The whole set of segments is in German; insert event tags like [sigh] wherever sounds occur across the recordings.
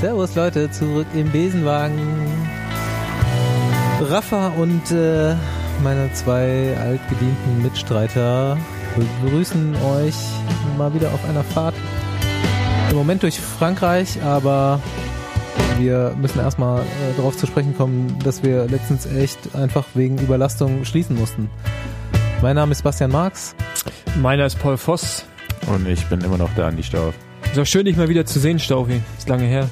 Servus Leute, zurück im Besenwagen. Rafa und äh, meine zwei altgedienten Mitstreiter begrüßen euch mal wieder auf einer Fahrt. Im Moment durch Frankreich, aber wir müssen erstmal äh, darauf zu sprechen kommen, dass wir letztens echt einfach wegen Überlastung schließen mussten. Mein Name ist Bastian Marx. Meiner ist Paul Voss. Und ich bin immer noch der Andi Stauf. Ist auch schön, dich mal wieder zu sehen, Staufi. Ist lange her.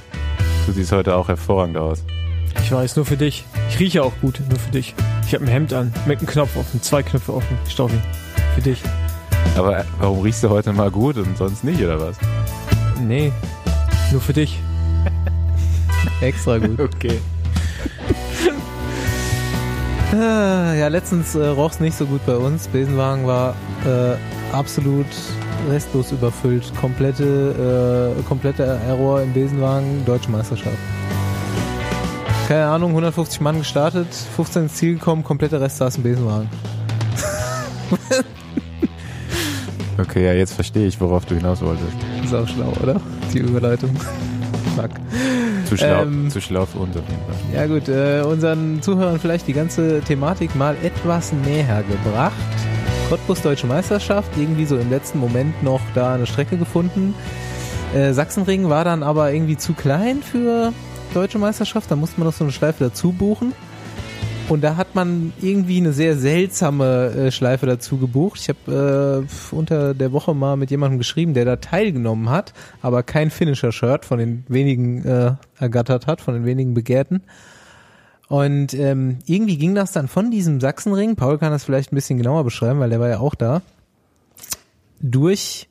Du siehst heute auch hervorragend aus. Ich weiß, nur für dich. Ich rieche auch gut, nur für dich. Ich habe ein Hemd an, mit einem Knopf offen, zwei Knöpfe offen, Staufi. Für dich. Aber warum riechst du heute mal gut und sonst nicht, oder was? Nee, nur für dich. [laughs] Extra gut. Okay. [laughs] Ah, Ja, letztens äh, roch es nicht so gut bei uns. Besenwagen war äh, absolut restlos überfüllt. Komplette, äh, kompletter Error im Besenwagen, Deutsche Meisterschaft. Keine Ahnung, 150 Mann gestartet, 15 ins Ziel gekommen, kompletter Rest saß im Besenwagen. [laughs] Okay, ja, jetzt verstehe ich, worauf du hinaus wolltest. Ist auch schlau, oder? Die Überleitung. [laughs] Fuck. Zu schlau, Ähm. zu schlau für uns auf jeden Fall. Ja gut, äh, unseren Zuhörern vielleicht die ganze Thematik mal etwas näher gebracht. Cottbus Deutsche Meisterschaft, irgendwie so im letzten Moment noch da eine Strecke gefunden. Äh, Sachsenring war dann aber irgendwie zu klein für Deutsche Meisterschaft, da musste man noch so eine Schleife dazu buchen. Und da hat man irgendwie eine sehr seltsame äh, Schleife dazu gebucht. Ich habe äh, unter der Woche mal mit jemandem geschrieben, der da teilgenommen hat, aber kein Finisher-Shirt von den wenigen äh, ergattert hat, von den wenigen Begehrten. Und ähm, irgendwie ging das dann von diesem Sachsenring, Paul kann das vielleicht ein bisschen genauer beschreiben, weil der war ja auch da, durch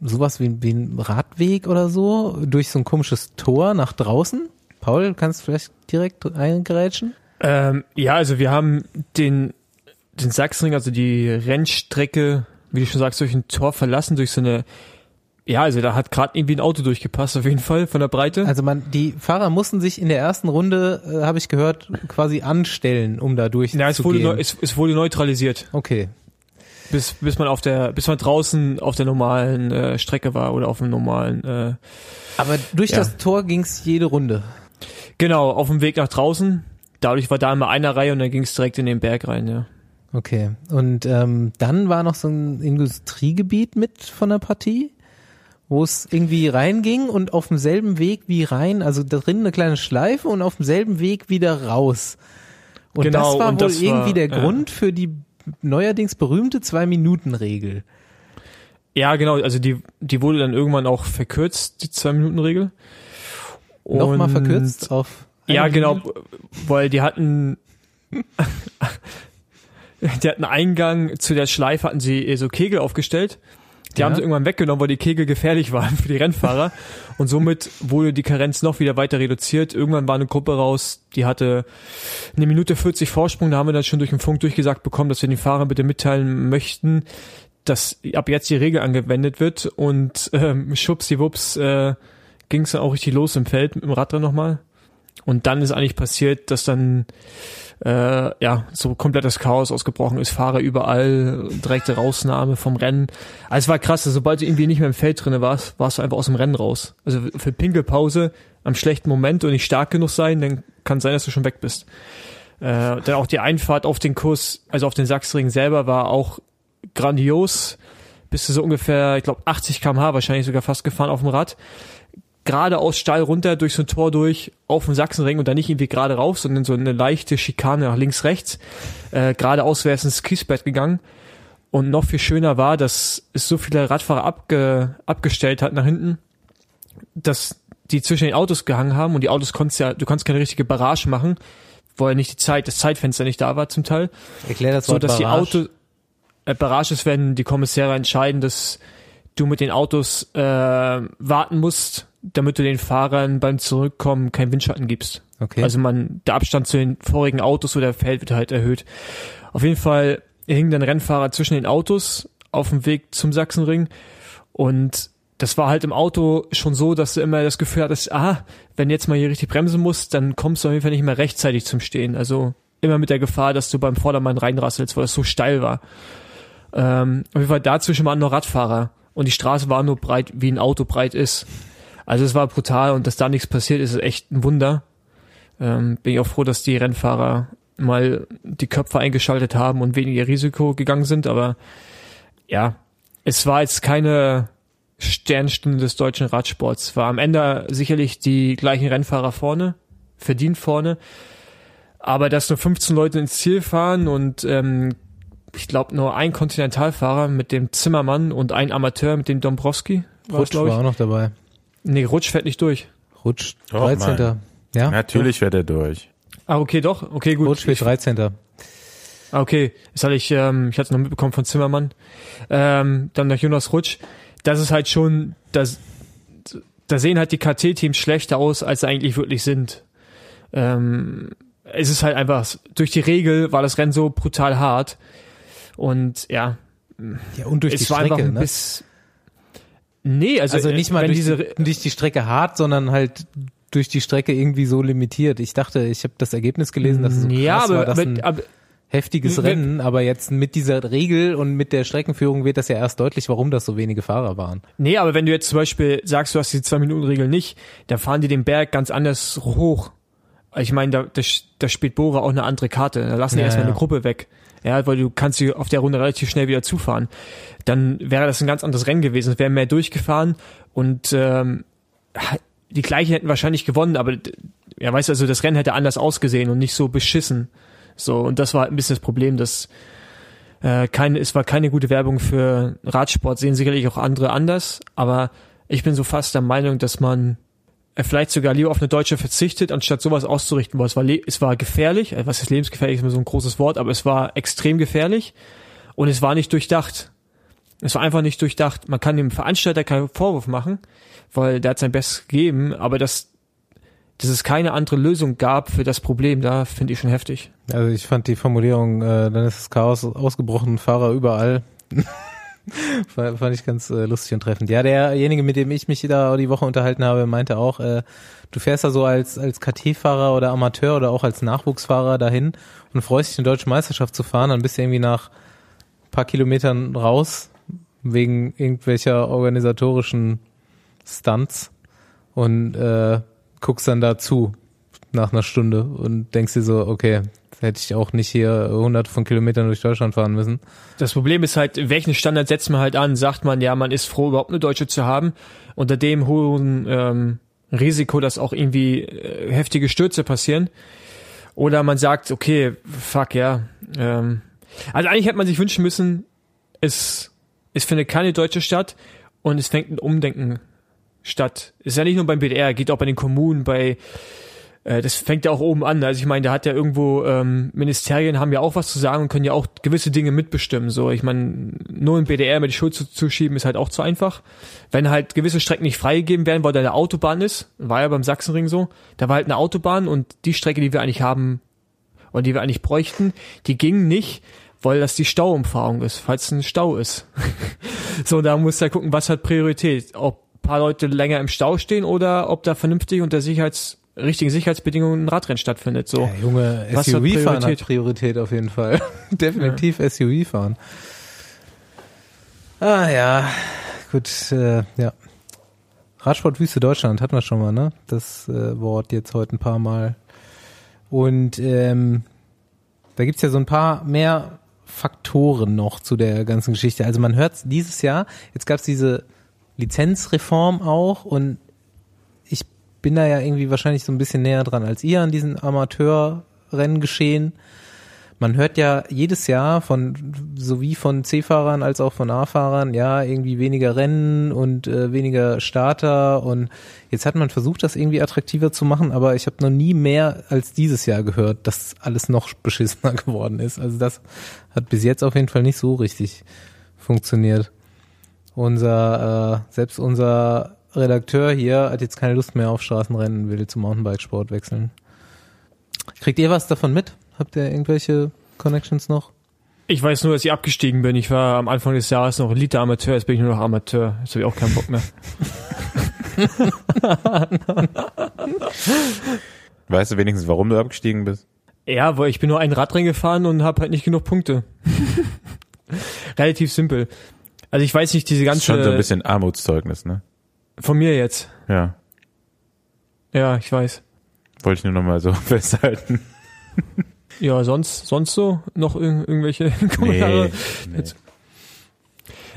sowas wie, wie ein Radweg oder so, durch so ein komisches Tor nach draußen. Paul, kannst du vielleicht direkt eingerätschen? Ähm, ja, also wir haben den, den Sachsenring, also die Rennstrecke, wie du schon sagst, durch ein Tor verlassen, durch so eine, ja, also da hat gerade irgendwie ein Auto durchgepasst, auf jeden Fall, von der Breite. Also man, die Fahrer mussten sich in der ersten Runde, äh, habe ich gehört, quasi anstellen, um da ja, es wurde, durchzugehen. neu, es, es wurde neutralisiert, okay. bis, bis man auf der, bis man draußen auf der normalen äh, Strecke war oder auf dem normalen, äh, Aber durch Ja. das Tor ging's jede Runde. genau, auf dem Weg nach draußen. Dadurch war da immer einer Reihe und dann ging es direkt in den Berg rein, ja. Okay. Und ähm, dann war noch so ein Industriegebiet mit von der Partie, wo es irgendwie reinging und auf demselben Weg wie rein, also da drin eine kleine Schleife und auf demselben Weg wieder raus. Und Genau, das war und wohl das irgendwie war- der ja. Grund für die neuerdings berühmte Zwei-Minuten-Regel. Ja, genau, also die, die wurde dann irgendwann auch verkürzt, die Zwei-Minuten-Regel. Nochmal verkürzt auf. Ja, genau, Minute? weil die hatten, [laughs] die hatten Eingang zu der Schleife, hatten sie eh so Kegel aufgestellt. Die Ja. haben sie irgendwann weggenommen, weil die Kegel gefährlich waren [laughs] für die Rennfahrer. Und somit wurde die Karenz noch wieder weiter reduziert. Irgendwann war eine Gruppe raus, die hatte eine Minute 40 Vorsprung. Da haben wir dann schon durch den Funk durchgesagt bekommen, dass wir den Fahrern bitte mitteilen möchten, dass ab jetzt die Regel angewendet wird. Und ähm, schwuppsdiwupps äh, ging es dann auch richtig los im Feld mit dem Radrennen nochmal. Und dann ist eigentlich passiert, dass dann äh, ja so komplettes Chaos ausgebrochen ist, Fahrer überall, direkte Rausnahme vom Rennen. Also es war krass, also sobald du irgendwie nicht mehr im Feld drinne warst, warst du einfach aus dem Rennen raus. Also für Pinkelpause am schlechten Moment und nicht stark genug sein, dann kann sein, dass du schon weg bist. Äh, dann auch die Einfahrt auf den Kurs, also auf den Sachsring selber war auch grandios. Bist du so ungefähr, ich glaube 80 km/h wahrscheinlich sogar fast gefahren auf dem Rad geradeaus steil runter durch so ein Tor durch auf den Sachsenring und dann nicht irgendwie gerade rauf, sondern so eine leichte Schikane nach links rechts. Äh, geradeaus wäre es ins Kiesbett gegangen. Und noch viel schöner war, dass es so viele Radfahrer abge, abgestellt hat nach hinten, dass die zwischen den Autos gehangen haben und die Autos konntest ja, du kannst keine richtige Barrage machen, weil nicht die Zeit, das Zeitfenster nicht da war zum Teil Erklär das so dass die Barrage. Auto äh, Barrage ist, wenn die Kommissäre entscheiden, dass du mit den Autos äh, warten musst, damit du den Fahrern beim Zurückkommen keinen Windschatten gibst. Okay. Also man, der Abstand zu den vorigen Autos oder Feld wird halt erhöht. Auf jeden Fall hing dann Rennfahrer zwischen den Autos auf dem Weg zum Sachsenring und das war halt im Auto schon so, dass du immer das Gefühl hattest, ah, wenn jetzt mal hier richtig bremsen musst, dann kommst du auf jeden Fall nicht mehr rechtzeitig zum Stehen. Also immer mit der Gefahr, dass du beim Vordermann reinrasselst, weil es so steil war. Ähm, auf jeden Fall dazwischen waren noch Radfahrer und die Straße war nur breit, wie ein Auto breit ist. Also es war brutal und dass da nichts passiert, ist echt ein Wunder. Ähm, bin ich auch froh, dass die Rennfahrer mal die Köpfe eingeschaltet haben und weniger Risiko gegangen sind, aber ja, es war jetzt keine Sternstunde des deutschen Radsports. War am Ende sicherlich die gleichen Rennfahrer vorne, verdient vorne, aber dass nur 15 Leute ins Ziel fahren und ähm, ich glaube nur ein Kontinentalfahrer mit dem Zimmermann und ein Amateur mit dem Dombrowski. Rutsch war auch noch dabei. Nee, Rutsch fährt nicht durch. Rutsch, Doch, 13. Mann. Ja? Natürlich wäre der durch. Ah, okay, doch. Okay, gut. Rutsch wird Ich- 13. Ah, okay. Das hatte ich, ähm, ich hatte es noch mitbekommen von Zimmermann. Ähm, dann noch Jonas Rutsch. Das ist halt schon, das, da sehen halt die KT-Teams schlechter aus, als sie eigentlich wirklich sind. Ähm, es ist halt einfach, durch die Regel war das Rennen so brutal hart. Und ja, Ja, und durch es die war einfach Strecke, ein ne? bisschen. Nee, also, Also äh, nicht mal durch, diese, die, durch die Strecke hart, sondern halt durch die Strecke irgendwie so limitiert. Ich dachte, ich habe das Ergebnis gelesen, dass es so krass ja, aber, war, dass aber, ein aber heftiges wir- Rennen, aber jetzt mit dieser Regel und mit der Streckenführung wird das ja erst deutlich, warum das so wenige Fahrer waren. Nee, aber wenn du jetzt zum Beispiel sagst, du hast die Zwei-Minuten-Regel nicht, dann fahren die den Berg ganz anders hoch. Ich meine, da, da, da spielt Bora auch eine andere Karte. Da lassen die Ja, erstmal ja. eine Gruppe weg. Ja, weil du kannst sie auf der Runde relativ schnell wieder zufahren. Dann wäre das ein ganz anderes Rennen gewesen. Es wären mehr durchgefahren und ähm, die gleichen hätten wahrscheinlich gewonnen, aber ja, weißt du, also das Rennen hätte anders ausgesehen und nicht so beschissen. So, und das war halt ein bisschen das Problem, dass äh, keine, es war keine gute Werbung für Radsport, sehen sicherlich auch andere anders, aber ich bin so fast der Meinung, dass man vielleicht sogar lieber auf eine Deutsche verzichtet, anstatt sowas auszurichten, weil es war, es war gefährlich, äh, was ist lebensgefährlich, ist immer so ein großes Wort, aber es war extrem gefährlich und es war nicht durchdacht. Es war einfach nicht durchdacht. Man kann dem Veranstalter keinen Vorwurf machen, weil der hat sein Bestes gegeben, aber dass, dass es keine andere Lösung gab für das Problem, da finde ich schon heftig. Also ich fand die Formulierung, äh, dann ist das Chaos ausgebrochen, Fahrer überall. Fand ich ganz äh, lustig und treffend. Ja, derjenige, mit dem ich mich da die Woche unterhalten habe, meinte auch, äh, du fährst da so als, als KT-Fahrer oder Amateur oder auch als Nachwuchsfahrer dahin und freust dich, eine deutsche Meisterschaft zu fahren, dann bist du irgendwie nach ein paar Kilometern raus, wegen irgendwelcher organisatorischen Stunts und äh, guckst dann da zu nach einer Stunde und denkst dir so, okay, hätte ich auch nicht hier hunderte von Kilometern durch Deutschland fahren müssen. Das Problem ist halt, welchen Standard setzt man halt an? Sagt man, ja, man ist froh, überhaupt eine Deutsche zu haben, unter dem hohen ähm, Risiko, dass auch irgendwie äh, heftige Stürze passieren. Oder man sagt, okay, fuck, ja. Ähm, also eigentlich hätte man sich wünschen müssen, es, es findet keine deutsche statt und es fängt ein Umdenken statt. Ist ja nicht nur beim BDR, geht auch bei den Kommunen, bei äh, das fängt ja auch oben an. Also ich meine, da hat ja irgendwo ähm, Ministerien haben ja auch was zu sagen und können ja auch gewisse Dinge mitbestimmen. So, ich meine, nur im BDR mit die Schuld zu, schieben ist halt auch zu einfach. Wenn halt gewisse Strecken nicht freigegeben werden, weil da eine Autobahn ist, war ja beim Sachsenring so, da war halt eine Autobahn und die Strecke, die wir eigentlich haben und die wir eigentlich bräuchten, die ging nicht, weil das die Stauumfahrung ist, falls ein Stau ist. [laughs] so, da muss ja gucken, was hat Priorität. Ob ein paar Leute länger im Stau stehen oder ob da vernünftig unter Sicherheits, richtigen Sicherheitsbedingungen ein Radrennen stattfindet. So. Ja, Junge, SUV-Fahren hat Priorität? Auf jeden Fall. [laughs] Definitiv SUV-Fahren. Ah ja, gut, äh, ja. Radsportwüste Deutschland hatten wir schon mal, ne? Das äh, Wort jetzt heute ein paar Mal. Und ähm, da gibt's ja so ein paar mehr Faktoren noch zu der ganzen Geschichte. Also man hört dieses Jahr, jetzt gab's diese Lizenzreform auch und bin da ja irgendwie wahrscheinlich so ein bisschen näher dran als ihr an diesen Amateurrenngeschehen. Man hört ja jedes Jahr von sowie von C-Fahrern als auch von A-Fahrern, ja, irgendwie weniger Rennen und äh, weniger Starter und jetzt hat man versucht, das irgendwie attraktiver zu machen, aber ich habe noch nie mehr als dieses Jahr gehört, dass alles noch beschissener [laughs] geworden ist. Also das hat bis jetzt auf jeden Fall nicht so richtig funktioniert. Unser, äh, selbst unser Redakteur hier hat jetzt keine Lust mehr auf Straßenrennen, will zum Mountainbikesport wechseln. Kriegt ihr was davon mit? Habt ihr irgendwelche Connections noch? Ich weiß nur, dass ich abgestiegen bin. Ich war am Anfang des Jahres noch Elite-Amateur, jetzt bin ich nur noch Amateur. Jetzt habe ich auch keinen Bock mehr. [laughs] Weißt du wenigstens, warum du abgestiegen bist? Ja, weil ich bin nur ein Radrennen gefahren und habe halt nicht genug Punkte. [laughs] Relativ simpel. Also ich weiß nicht, diese Das ganze... ist schon so ein bisschen Armutszeugnis, ne? Von mir jetzt. Ja, Ja, ich weiß. wollte ich nur noch mal so [laughs] festhalten. Ja, sonst, sonst so noch irg irgendwelche [laughs] Kommentare? nee. Jetzt-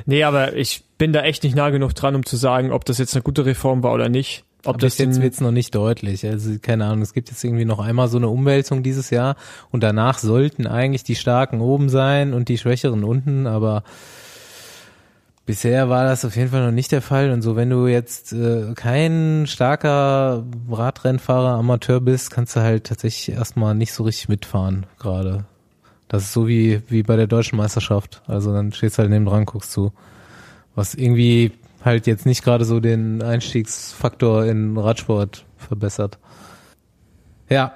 Nee, aber ich bin da echt nicht nah genug dran, um zu sagen, ob das jetzt eine gute Reform war oder nicht. Ob Aber das jetzt wird's noch nicht deutlich. Also keine Ahnung, es gibt jetzt irgendwie noch einmal so eine Umwälzung dieses Jahr und danach sollten eigentlich die Starken oben sein und die Schwächeren unten, aber bisher war das auf jeden Fall noch nicht der Fall. Und so, wenn du jetzt äh, kein starker Radrennfahrer, Amateur bist, kannst du halt tatsächlich erstmal nicht so richtig mitfahren gerade. Das ist so wie, wie bei der deutschen Meisterschaft. Also dann stehst du halt neben dran, guckst zu. Was irgendwie halt jetzt nicht gerade so den Einstiegsfaktor in Radsport verbessert. Ja,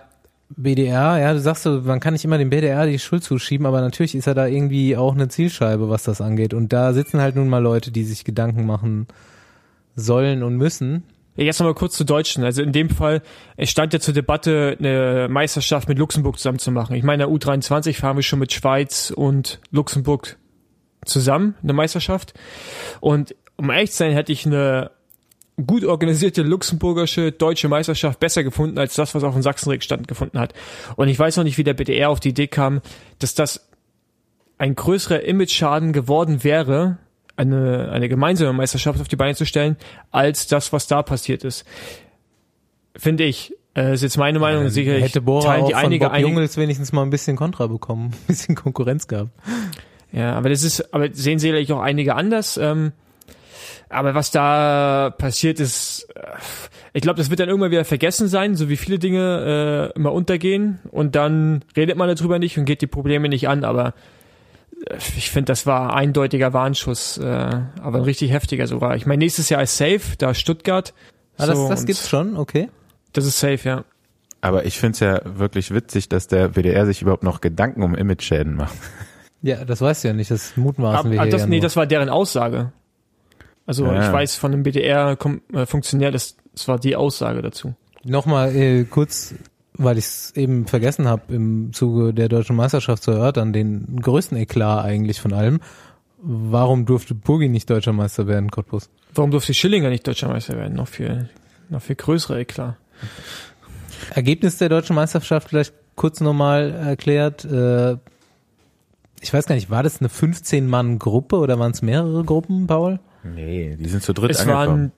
BDR, ja, du sagst so, man kann nicht immer dem BDR die Schuld zuschieben, aber natürlich ist er da irgendwie auch eine Zielscheibe, was das angeht. Und da sitzen halt nun mal Leute, die sich Gedanken machen sollen und müssen. Jetzt nochmal kurz zu Deutschen. Also in dem Fall, es stand ja zur Debatte, eine Meisterschaft mit Luxemburg zusammen zu machen. Ich meine, in der U23 fahren wir schon mit Schweiz und Luxemburg zusammen, eine Meisterschaft. Und um ehrlich zu sein, hätte ich eine gut organisierte luxemburgische deutsche Meisterschaft besser gefunden als das, was auf dem Sachsenring stattgefunden hat. Und ich weiß noch nicht, wie der BDR auf die Idee kam, dass das ein größerer Image-Schaden geworden wäre, eine, eine gemeinsame Meisterschaft auf die Beine zu stellen, als das, was da passiert ist. Finde ich. Äh, ist jetzt meine Meinung. sicherlich Hätte Bora teilen auch die von einige, Bob einige Jungels wenigstens mal ein bisschen Kontra bekommen, [laughs] ein bisschen Konkurrenz gehabt. Ja, aber das ist, aber sehen sicherlich auch einige anders. Ähm, aber was da passiert ist, äh, ich glaube, das wird dann irgendwann wieder vergessen sein, so wie viele Dinge äh, immer untergehen und dann redet man darüber nicht und geht die Probleme nicht an, aber äh, ich finde, das war eindeutiger Warnschuss, äh, aber ein richtig heftiger sogar. Ich meine, nächstes Jahr ist safe, da ist Stuttgart. Ah, das, So, das und gibt's schon, okay. Das ist safe, ja. Aber ich finde es ja wirklich witzig, dass der WDR sich überhaupt noch Gedanken um Image-Schäden macht. Ja, das weißt du ja nicht, das mutmaßen Aber, wir aber hier das, ja nee, nur. das war deren Aussage. Also Ja. ich weiß von einem BDR-Funktionär, das, das war die Aussage dazu. Nochmal äh, kurz, weil ich es eben vergessen habe, im Zuge der deutschen Meisterschaft zu erörtern, den größten Eklat eigentlich von allem. Warum durfte Burgi nicht deutscher Meister werden, Cottbus? Warum durfte Schillinger nicht deutscher Meister werden? Noch viel, noch viel größere Eklat. Ergebnis der deutschen Meisterschaft vielleicht kurz nochmal erklärt. Äh, ich weiß gar nicht, war das eine 15-Mann-Gruppe oder waren es mehrere Gruppen, Paul? Nee, die sind zu dritt Es angekommen. waren,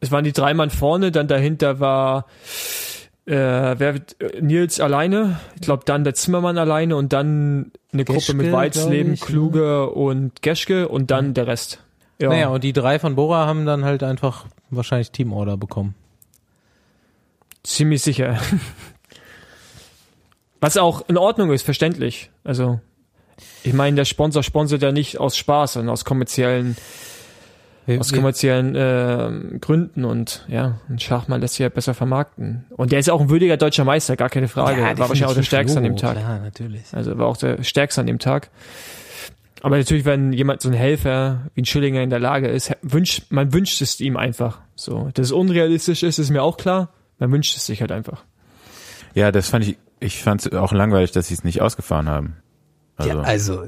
es waren die drei Mann vorne, dann dahinter war äh, wer, Nils alleine, ich glaube dann der Zimmermann alleine und dann eine Gruppe Geschke, mit Weizleben, ich, ne? Kluge und Geschke und dann der Rest. Ja. Naja, und die drei von Bora haben dann halt einfach wahrscheinlich Teamorder bekommen. Ziemlich sicher. [laughs] Was auch in Ordnung ist, verständlich. Also, ich meine, der Sponsor sponsert ja nicht aus Spaß, sondern aus kommerziellen, Wir, aus kommerziellen äh, Gründen und ja, ein Schachmann lässt sich ja besser vermarkten. Und der ist ja auch ein würdiger deutscher Meister, gar keine Frage. Ja, war wahrscheinlich auch der Stärkste an dem Tag. Klar, natürlich. Also war auch der Stärkste an dem Tag. Aber natürlich, wenn jemand so ein Helfer wie ein Schillinger in der Lage ist, wünscht, man wünscht es ihm einfach. So, dass es unrealistisch ist, ist mir auch klar. Man wünscht es sich halt einfach. Ja, das fand ich, ich fand es auch langweilig, dass sie es nicht ausgefahren haben. Also, ja, also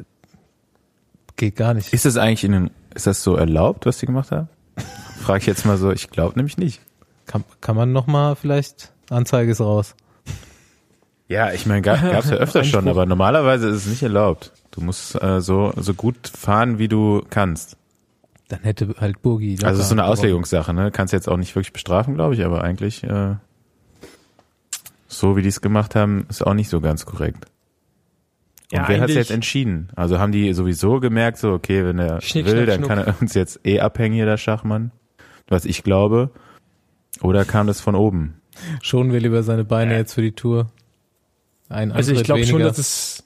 geht gar nicht. ist das eigentlich in den, ist das so erlaubt, was sie gemacht haben? Frage ich jetzt mal so, ich glaube nämlich nicht. Kann, kann man noch mal vielleicht Anzeige ist raus. Ja, ich meine, gab es ja öfter schon, aber normalerweise ist es nicht erlaubt. Du musst äh, so, so gut fahren, wie du kannst. Dann hätte halt Burgi. Also es ist so eine. Auslegungssache, ne? Kannst jetzt auch nicht wirklich bestrafen, glaube ich, aber eigentlich äh, so wie die es gemacht haben, ist auch nicht so ganz korrekt. Und Ja, wer hat es jetzt entschieden? Also haben die sowieso gemerkt, so okay, wenn er Schnick, will, schnack, dann schnuck. kann er uns jetzt eh abhängen, hier der Schachmann. Was ich glaube. Oder kam das von oben? Schon will über seine Beine jetzt für die Tour. Ein Also ich glaube schon, dass es,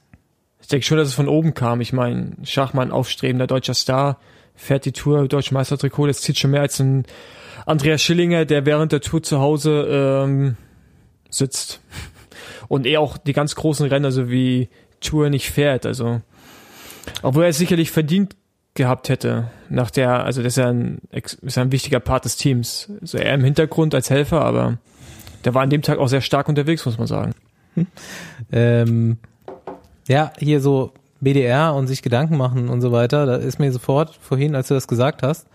ich denke schon, dass es von oben kam. Ich meine, Schachmann, aufstrebender deutscher Star, fährt die Tour, deutsche Meistertrikot, das zieht schon mehr als ein Andreas Schillinger, der während der Tour zu Hause ähm, sitzt. Und er auch die ganz großen Rennen, also wie Tour nicht fährt. Also, obwohl er es sicherlich verdient gehabt hätte, nach der, also das ist ja ein, ist ja ein wichtiger Part des Teams. Also er im Hintergrund als Helfer, aber der war an dem Tag auch sehr stark unterwegs, muss man sagen. Ähm, ja, hier so BDR und sich Gedanken machen und so weiter, da ist mir sofort vorhin, als du das gesagt hast,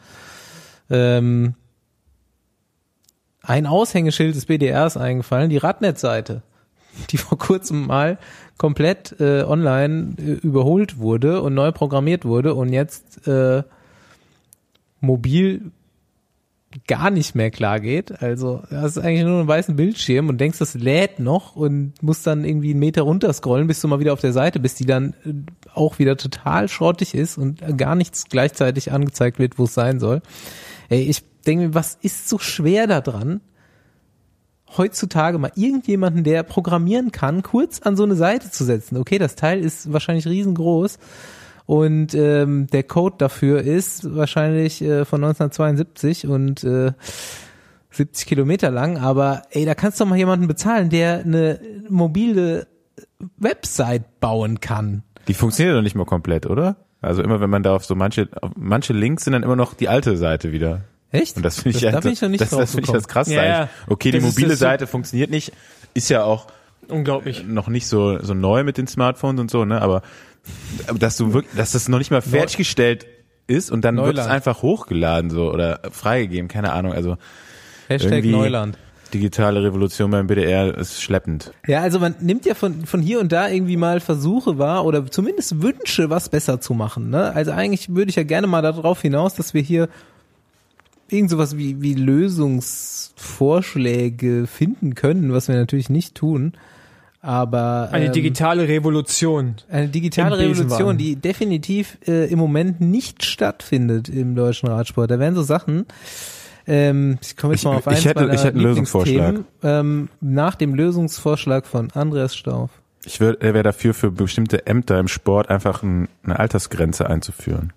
ähm, ein Aushängeschild des BDRs eingefallen, die Radnet-Seite, die vor kurzem mal komplett äh, online äh, überholt wurde und neu programmiert wurde und jetzt äh, mobil gar nicht mehr klar geht. Also hast eigentlich nur einen weißen Bildschirm und denkst, das lädt noch und musst dann irgendwie einen Meter runterscrollen, bis du mal wieder auf der Seite bist, die dann äh, auch wieder total schrottig ist und gar nichts gleichzeitig angezeigt wird, wo es sein soll. Ey, ich denke mir, was ist so schwer daran, heutzutage mal irgendjemanden, der programmieren kann, kurz an so eine Seite zu setzen. Okay, das Teil ist wahrscheinlich riesengroß und ähm, der Code dafür ist wahrscheinlich äh, von 1972 und äh, 70 Kilometer lang, aber ey, da kannst du doch mal jemanden bezahlen, der eine mobile Website bauen kann. Die funktioniert doch nicht mal komplett, oder? Also immer wenn man da auf so manche, auf manche Links sind dann immer noch die alte Seite wieder. Echt? Und das finde ich, Das- da halt- bin ich noch nicht das, das finde ich das krasse. Ja, ja. Okay, die Das ist mobile das so- Seite funktioniert nicht, ist ja auch Unglaublich. noch nicht so so neu mit den Smartphones und so, ne? Aber dass du wirklich, dass das noch nicht mal fertiggestellt ist und dann wird es einfach hochgeladen so oder freigegeben, keine Ahnung. Also Hashtag Neuland. digitale Revolution beim BDR ist schleppend. Ja, also man nimmt ja von, von hier und da irgendwie mal Versuche wahr oder zumindest Wünsche, was besser zu machen. Ne? Also eigentlich würde ich ja gerne mal darauf hinaus, dass wir hier irgend sowas wie, wie Lösungsvorschläge finden können, was wir natürlich nicht tun. Aber Eine ähm, digitale Revolution. eine digitale. Revolution, die definitiv äh, im Moment nicht stattfindet im deutschen Radsport. Da wären so Sachen, ähm, ich komme jetzt Ich- mal auf ich eins hätte- meiner ich hätte einen Lieblingsthemen, Ähm, nach dem Lösungsvorschlag von Andreas Stauf. Ich wäre wär dafür, für bestimmte Ämter im Sport einfach ein, eine Altersgrenze einzuführen.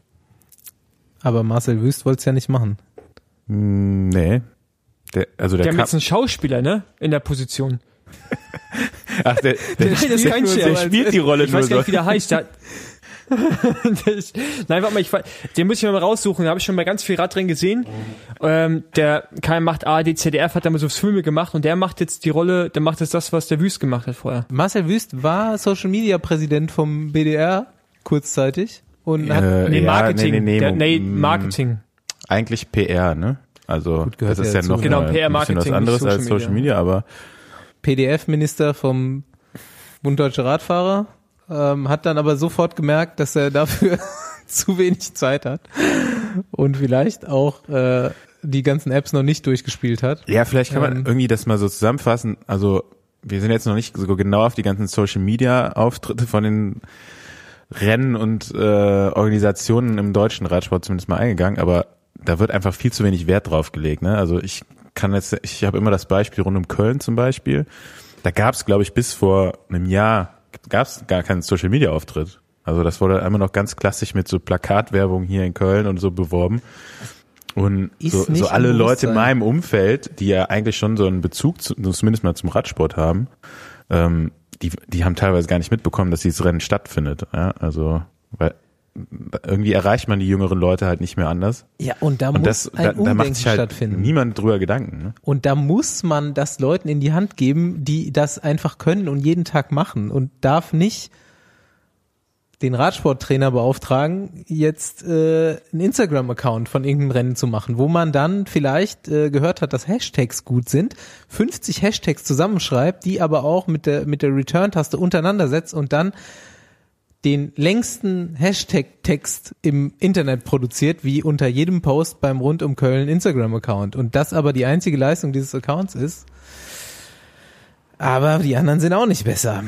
Aber Marcel Wüst wollte es ja nicht machen. Hm, Nee. Der, also der, Wir haben jetzt einen Schauspieler, ne? In der Position. [laughs] Ach, der, [laughs] der, ist kein der, der spielt die Rolle Ich nur weiß gar so. nicht, wie der heißt. Der, Das- [laughs] Nein, warte mal, ich, den muss ich mir mal raussuchen. Da habe ich schon mal ganz viel Radrennen gesehen. Ähm, der Kai macht ARD, ZDF, hat damals so Filme gemacht und der macht jetzt die Rolle, der macht jetzt das, was der Wüst gemacht hat vorher. Marcel Wüst war Social Media Präsident vom BDR kurzzeitig und hat Äh, Nee, ja, Marketing. nee, nee, der, nee, mm, Marketing. Eigentlich PR, ne? Also gehört das ist ja ja dazu. noch Genau, PR ein bisschen was Marketing, anderes nicht als Social Social Media, aber PDF-Minister vom Bund Deutsche Radfahrer, ähm, hat dann aber sofort gemerkt, dass er dafür [laughs] zu wenig Zeit hat und vielleicht auch äh, die ganzen Apps noch nicht durchgespielt hat. ja, vielleicht kann man Ähm. irgendwie das mal so zusammenfassen. Also wir sind jetzt noch nicht so genau auf die ganzen Social Media Auftritte von den Rennen und äh, Organisationen im deutschen Radsport zumindest mal eingegangen, aber da wird einfach viel zu wenig Wert drauf gelegt. Ne? Also ich kann jetzt, ich habe immer das Beispiel rund um Köln zum Beispiel. Da gab es, glaube ich, bis vor einem Jahr gab es gar keinen Social Media Auftritt. Also das wurde immer noch ganz klassisch mit so Plakatwerbung hier in Köln und so beworben. Und Ist so, so alle Leute in meinem Umfeld, die ja eigentlich schon so einen Bezug zu, zumindest mal zum Radsport haben, ähm, die, die haben teilweise gar nicht mitbekommen, dass dieses Rennen stattfindet. Ja? Also weil irgendwie erreicht man die jüngeren Leute halt nicht mehr anders. Ja, und da Und muss das, ein da, da macht Umdenken sich halt stattfinden. niemand drüber Gedanken. Ne? Und da muss man das Leuten in die Hand geben, die das einfach können und jeden Tag machen und darf nicht den Radsporttrainer beauftragen, jetzt äh, einen Instagram-Account von irgendeinem Rennen zu machen, wo man dann vielleicht äh, gehört hat, dass Hashtags gut sind, 50 Hashtags zusammenschreibt, die aber auch mit der mit der Return-Taste untereinander setzt und dann den längsten Hashtag-Text im Internet produziert, wie unter jedem Post beim Rund um Köln Instagram-Account. Und das aber die einzige Leistung dieses Accounts ist. Aber die anderen sind auch nicht besser.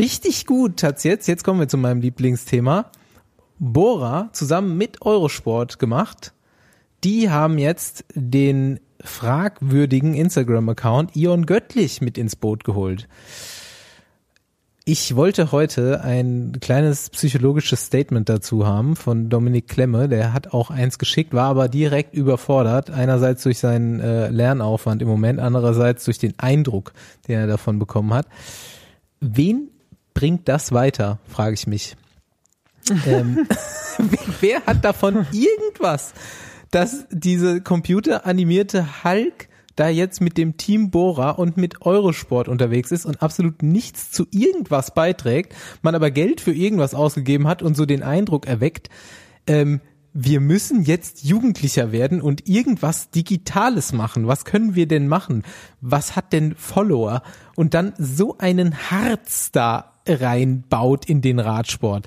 Richtig gut hat's jetzt. Jetzt kommen wir zu meinem Lieblingsthema. Bora zusammen mit Eurosport gemacht. Die haben jetzt den fragwürdigen Instagram-Account Ion Göttlich mit ins Boot geholt. Ich wollte heute ein kleines psychologisches Statement dazu haben von Dominik Klemme. Der hat auch eins geschickt, war aber direkt überfordert. Einerseits durch seinen äh, Lernaufwand im Moment, andererseits durch den Eindruck, den er davon bekommen hat. Wen bringt das weiter, frage ich mich. [laughs] ähm, [laughs] wer hat davon irgendwas, dass diese computeranimierte Hulk da jetzt mit dem Team Bora und mit Eurosport unterwegs ist und absolut nichts zu irgendwas beiträgt, man aber Geld für irgendwas ausgegeben hat und so den Eindruck erweckt, ähm, wir müssen jetzt Jugendlicher werden und irgendwas Digitales machen. Was können wir denn machen? Was hat denn Follower? Und dann so einen Harz da reinbaut in den Radsport.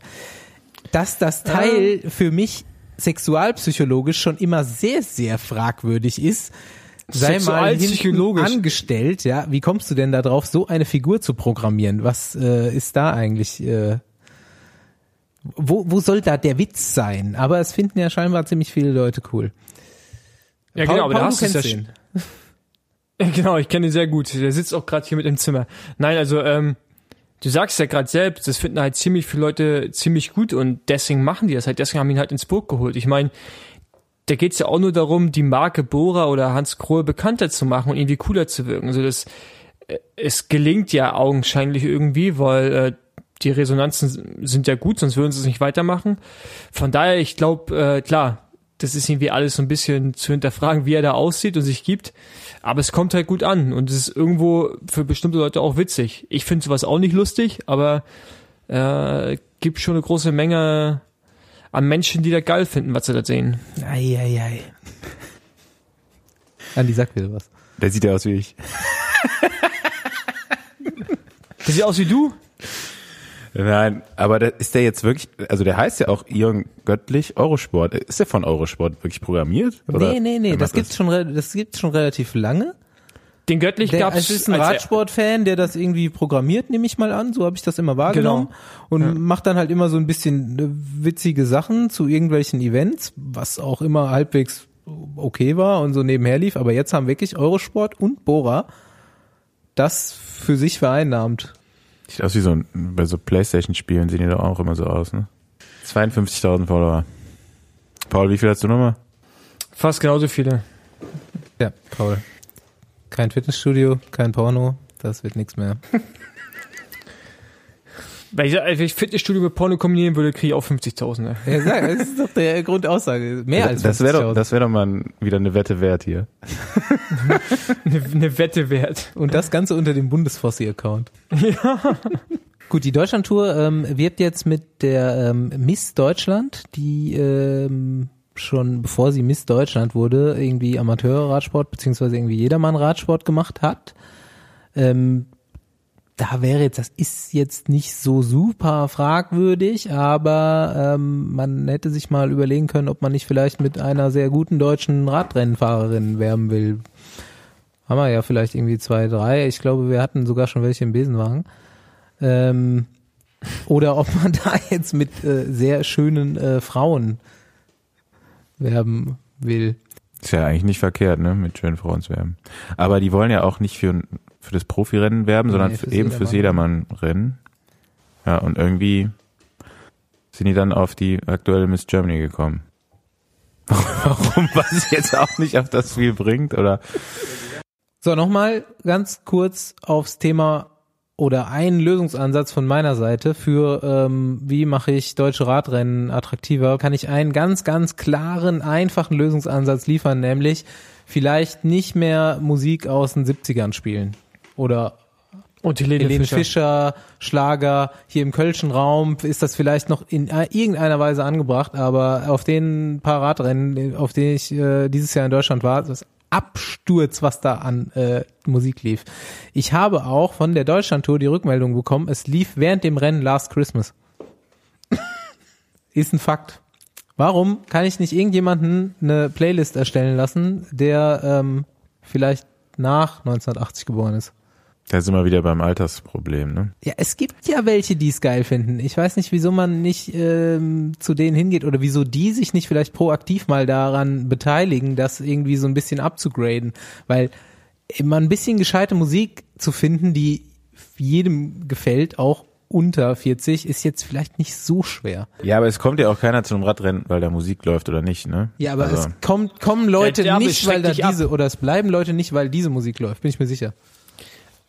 Dass das Teil für mich sexualpsychologisch schon immer sehr, sehr fragwürdig ist, sei mal hinten angestellt, ja. Wie kommst du denn da drauf, so eine Figur zu programmieren? Was äh, ist da eigentlich, äh, wo, wo soll da der Witz sein? Aber es finden ja scheinbar ziemlich viele Leute cool. Ja, Paul- genau, aber Paul, da du hast du es ja den. [laughs] Genau, ich kenne ihn sehr gut. Der sitzt auch gerade hier mit im Zimmer. Nein, also ähm, du sagst ja gerade selbst, das finden halt ziemlich viele Leute ziemlich gut und deswegen machen die das halt. Deswegen haben ihn halt ins Boot geholt. Ich meine, da geht's ja auch nur darum, die Marke Bora oder Hans Krohe bekannter zu machen und irgendwie cooler zu wirken. Also das, äh, es gelingt ja augenscheinlich irgendwie, weil äh, die Resonanzen sind ja gut, sonst würden sie es nicht weitermachen. Von daher, ich glaube, äh, klar, das ist irgendwie alles so ein bisschen zu hinterfragen, wie er da aussieht und sich gibt. Aber es kommt halt gut an und es ist irgendwo für bestimmte Leute auch witzig. Ich finde sowas auch nicht lustig, aber äh, gibt schon eine große Menge an Menschen, die das geil finden, was sie da sehen. Eieiei. Andi, sag wieder was. Der sieht ja aus wie ich. Der sieht aus wie du? Nein, aber der, ist der jetzt wirklich, also der heißt ja auch Jürgen Göttlich Eurosport. Ist der von Eurosport wirklich programmiert? Oder nee, nee, nee, das gibt's schon, das gibt's schon relativ lange. Den göttlich Der, gab's. es ist ein Radsport-Fan, der das irgendwie programmiert, nehme ich mal an. So habe ich das immer wahrgenommen. Genau. Und macht dann halt immer so ein bisschen äh, witzige Sachen zu irgendwelchen Events, was auch immer halbwegs okay war und so nebenher lief. Aber jetzt haben wirklich Eurosport und Bora das für sich vereinnahmt. Sieht aus wie so ein, bei so Playstation-Spielen sehen die doch auch immer so aus, ne? 52.000 Follower. Paul, wie viel hast du nochmal? Fast genauso viele. Ja, Paul. Kein Fitnessstudio, kein Porno, das wird nichts mehr. [laughs] Weil ich, wenn ich Fitnessstudio mit Porno kombinieren würde, kriege ich auch 50.000. Ne? Ja, sag, das ist doch der Grundaussage. Mehr als das wäre doch, 50.000. das wäre doch mal wieder eine Wette wert hier. [laughs] Eine, eine Wette wert. Und das Ganze unter dem Bundesfossi-Account. [laughs] Ja. Gut, die Deutschlandtour ähm, wirbt jetzt mit der ähm, Miss Deutschland, die ähm, schon bevor sie Miss Deutschland wurde, irgendwie Amateurradsport beziehungsweise irgendwie jedermann Radsport gemacht hat. Ähm, da wäre jetzt, das ist jetzt nicht so super fragwürdig, aber ähm, man hätte sich mal überlegen können, ob man nicht vielleicht mit einer sehr guten deutschen Radrennenfahrerin werben will. Haben wir ja vielleicht irgendwie zwei, drei. Ich glaube, wir hatten sogar schon welche im Besenwagen. Ähm, oder ob man [laughs] da jetzt mit äh, sehr schönen äh, Frauen werben will. Ist ja eigentlich nicht verkehrt, ne, mit schönen Frauen zu werben. Aber die wollen ja auch nicht für, für das Profirennen werben, sondern Nee, fürs eben fürs Jedermann-Rennen. Ja, und irgendwie sind die dann auf die aktuelle Miss Germany gekommen. [laughs] Warum, was jetzt auch nicht auf das viel bringt, oder? So, nochmal ganz kurz aufs Thema oder einen Lösungsansatz von meiner Seite für ähm, wie mache ich deutsche Radrennen attraktiver, kann ich einen ganz, ganz klaren, einfachen Lösungsansatz liefern, nämlich vielleicht nicht mehr Musik aus den 70ern spielen. Oder Und Helene, Helene Fischer. Fischer. Schlager, hier im Kölschen Raum ist das vielleicht noch in äh, irgendeiner Weise angebracht, aber auf den paar Radrennen, auf denen ich äh, dieses Jahr in Deutschland war, das Absturz, was da an äh, Musik lief. Ich habe auch von der Deutschlandtour die Rückmeldung bekommen, es lief während dem Rennen Last Christmas. [laughs] ist ein Fakt. Warum kann ich nicht irgendjemanden eine Playlist erstellen lassen, der ähm, vielleicht nach 1980 geboren ist? Da sind wir wieder beim Altersproblem, ne? Ja, es gibt ja welche, die es geil finden. Ich weiß nicht, wieso man nicht ähm, zu denen hingeht oder wieso die sich nicht vielleicht proaktiv mal daran beteiligen, das irgendwie so ein bisschen abzugraden. Weil immer ein bisschen gescheite Musik zu finden, die jedem gefällt, auch unter 40, ist jetzt vielleicht nicht so schwer. Ja, aber es kommt ja auch keiner zu einem Radrennen, weil da Musik läuft oder nicht, ne? Ja, aber Also, es kommt, kommen Leute Derbe nicht, weil da dich ab. diese, oder es bleiben Leute nicht, weil diese Musik läuft, bin ich mir sicher.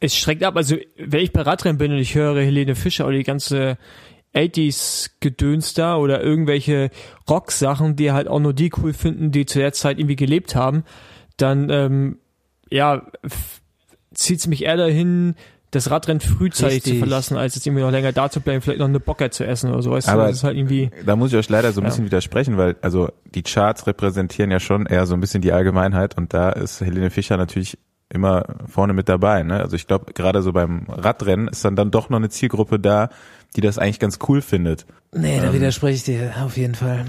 Es schreckt ab. Also, wenn ich bei Radrennen bin und ich höre Helene Fischer oder die ganze 80s Gedöns da oder irgendwelche Rock-Sachen, die halt auch nur die cool finden, die zu der Zeit irgendwie gelebt haben, dann, ähm, ja, zieht's mich eher dahin, das Radrennen frühzeitig Richtig. zu verlassen, als jetzt irgendwie noch länger da zu bleiben, vielleicht noch eine Bocker zu essen oder so. Weißt Aber du, das ist halt irgendwie. Da muss ich euch leider so ein Ja. bisschen widersprechen, weil also die Charts repräsentieren ja schon eher so ein bisschen die Allgemeinheit und da ist Helene Fischer natürlich immer vorne mit dabei. Ne? Also ich glaube, gerade so beim Radrennen ist dann dann doch noch eine Zielgruppe da, die das eigentlich ganz cool findet. Nee, Ähm. da widerspreche ich dir auf jeden Fall.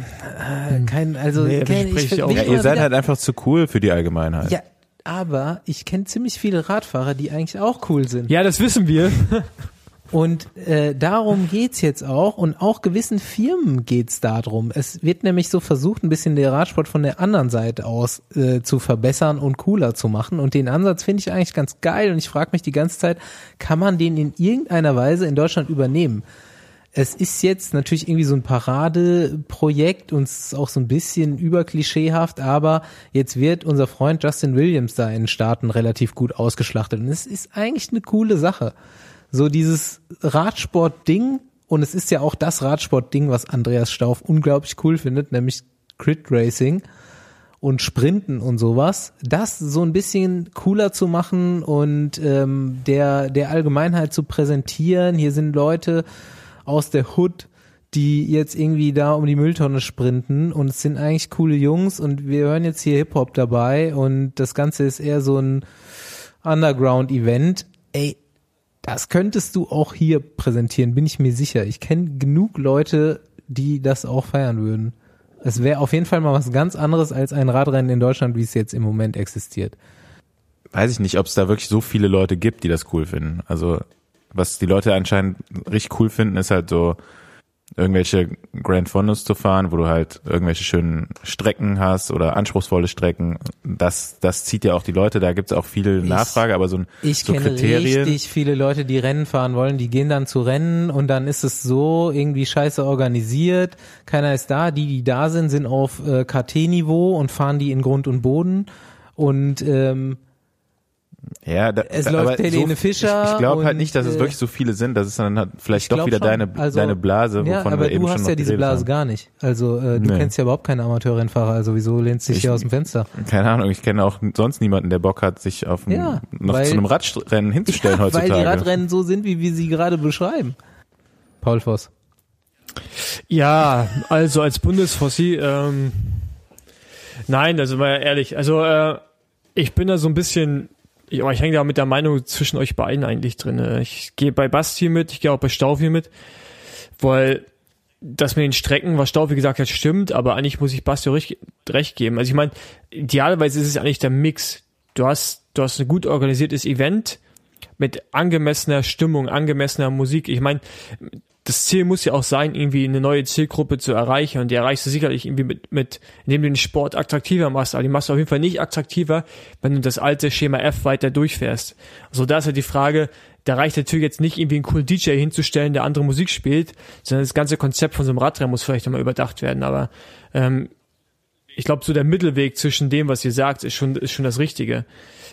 Äh, kein, also Nee, kein, widerspreche ich auch. Ja, ihr seid wieder- halt einfach zu cool für die Allgemeinheit. Ja, aber ich kenne ziemlich viele Radfahrer, die eigentlich auch cool sind. Ja, das wissen wir. [laughs] Und äh, darum geht's jetzt auch und auch gewissen Firmen geht's darum. Es wird nämlich so versucht, ein bisschen den Radsport von der anderen Seite aus äh, zu verbessern und cooler zu machen. Und den Ansatz finde ich eigentlich ganz geil und ich frage mich die ganze Zeit, kann man den in irgendeiner Weise in Deutschland übernehmen? Es ist jetzt natürlich irgendwie so ein Paradeprojekt und es ist auch so ein bisschen überklischeehaft, aber jetzt wird unser Freund Justin Williams da in den Staaten relativ gut ausgeschlachtet und es ist eigentlich eine coole Sache. So dieses Radsport-Ding und es ist ja auch das Radsport-Ding, was Andreas Stauf unglaublich cool findet, nämlich Crit Racing und Sprinten und sowas, das so ein bisschen cooler zu machen und ähm, der, der Allgemeinheit zu präsentieren. Hier sind Leute aus der Hood, die jetzt irgendwie da um die Mülltonne sprinten und es sind eigentlich coole Jungs und wir hören jetzt hier Hip-Hop dabei und das Ganze ist eher so ein Underground-Event. Ey, das könntest du auch hier präsentieren, bin ich mir sicher. Ich kenne genug Leute, die das auch feiern würden. Es wäre auf jeden Fall mal was ganz anderes als ein Radrennen in Deutschland, wie es jetzt im Moment existiert. Weiß ich nicht, ob es da wirklich so viele Leute gibt, die das cool finden. Also was die Leute anscheinend richtig cool finden, ist halt so irgendwelche Grand Fondos zu fahren, wo du halt irgendwelche schönen Strecken hast oder anspruchsvolle Strecken. Das, das zieht ja auch die Leute. Da gibt's auch viel Nachfrage, aber so, ein, Ich so kenne Kriterien. richtig viele Leute, die Rennen fahren wollen, die gehen dann zu Rennen und dann ist es so irgendwie scheiße organisiert. Keiner ist da. Die, die da sind, sind auf äh, KT-Niveau und fahren die in Grund und Boden. Und ähm, Ja, da, Es da, läuft aber Helene so, Fischer Ich, ich glaube halt nicht, dass es äh, wirklich so viele sind. Das ist dann halt vielleicht Ich doch wieder schon. deine, Also, deine Blase, wovon ja, aber wir eben du schon hast noch ja diese geredet Blase haben. gar nicht. Also äh, du Nee. kennst ja überhaupt keine Amateurrennfahrer, also wieso lehnst du dich Ich- hier aus dem Fenster? Keine Ahnung, ich kenne auch sonst niemanden, der Bock hat, sich auf ein, Ja, noch weil- zu einem Radrennen hinzustellen [laughs] Ja, heutzutage. Weil die Radrennen so sind, wie wir sie gerade beschreiben. Paul Voss. Ja, also als Bundesfossi, ähm, nein, also mal ehrlich, also äh, ich bin da so ein bisschen, ich, aber ich hänge da mit der Meinung zwischen euch beiden eigentlich drin. Äh, Ich gehe bei Basti mit, ich gehe auch bei Staufi mit, weil das mit den Strecken, was Staufi gesagt hat, stimmt, aber eigentlich muss ich Basti recht, recht geben. Also ich meine, idealerweise ist es eigentlich der Mix. Du hast, du hast ein gut organisiertes Event mit angemessener Stimmung, angemessener Musik. Ich meine, das Ziel muss ja auch sein, irgendwie eine neue Zielgruppe zu erreichen. Und die erreichst du sicherlich irgendwie mit, mit, indem du den Sport attraktiver machst. Aber die machst du auf jeden Fall nicht attraktiver, wenn du das alte Schema F weiter durchfährst. Also da ist halt die Frage, da reicht natürlich jetzt nicht irgendwie einen coolen DJ hinzustellen, der andere Musik spielt, sondern das ganze Konzept von so einem Radrennen muss vielleicht nochmal überdacht werden. Aber ähm, ich glaube, so der Mittelweg zwischen dem, was ihr sagt, ist schon, ist schon das Richtige.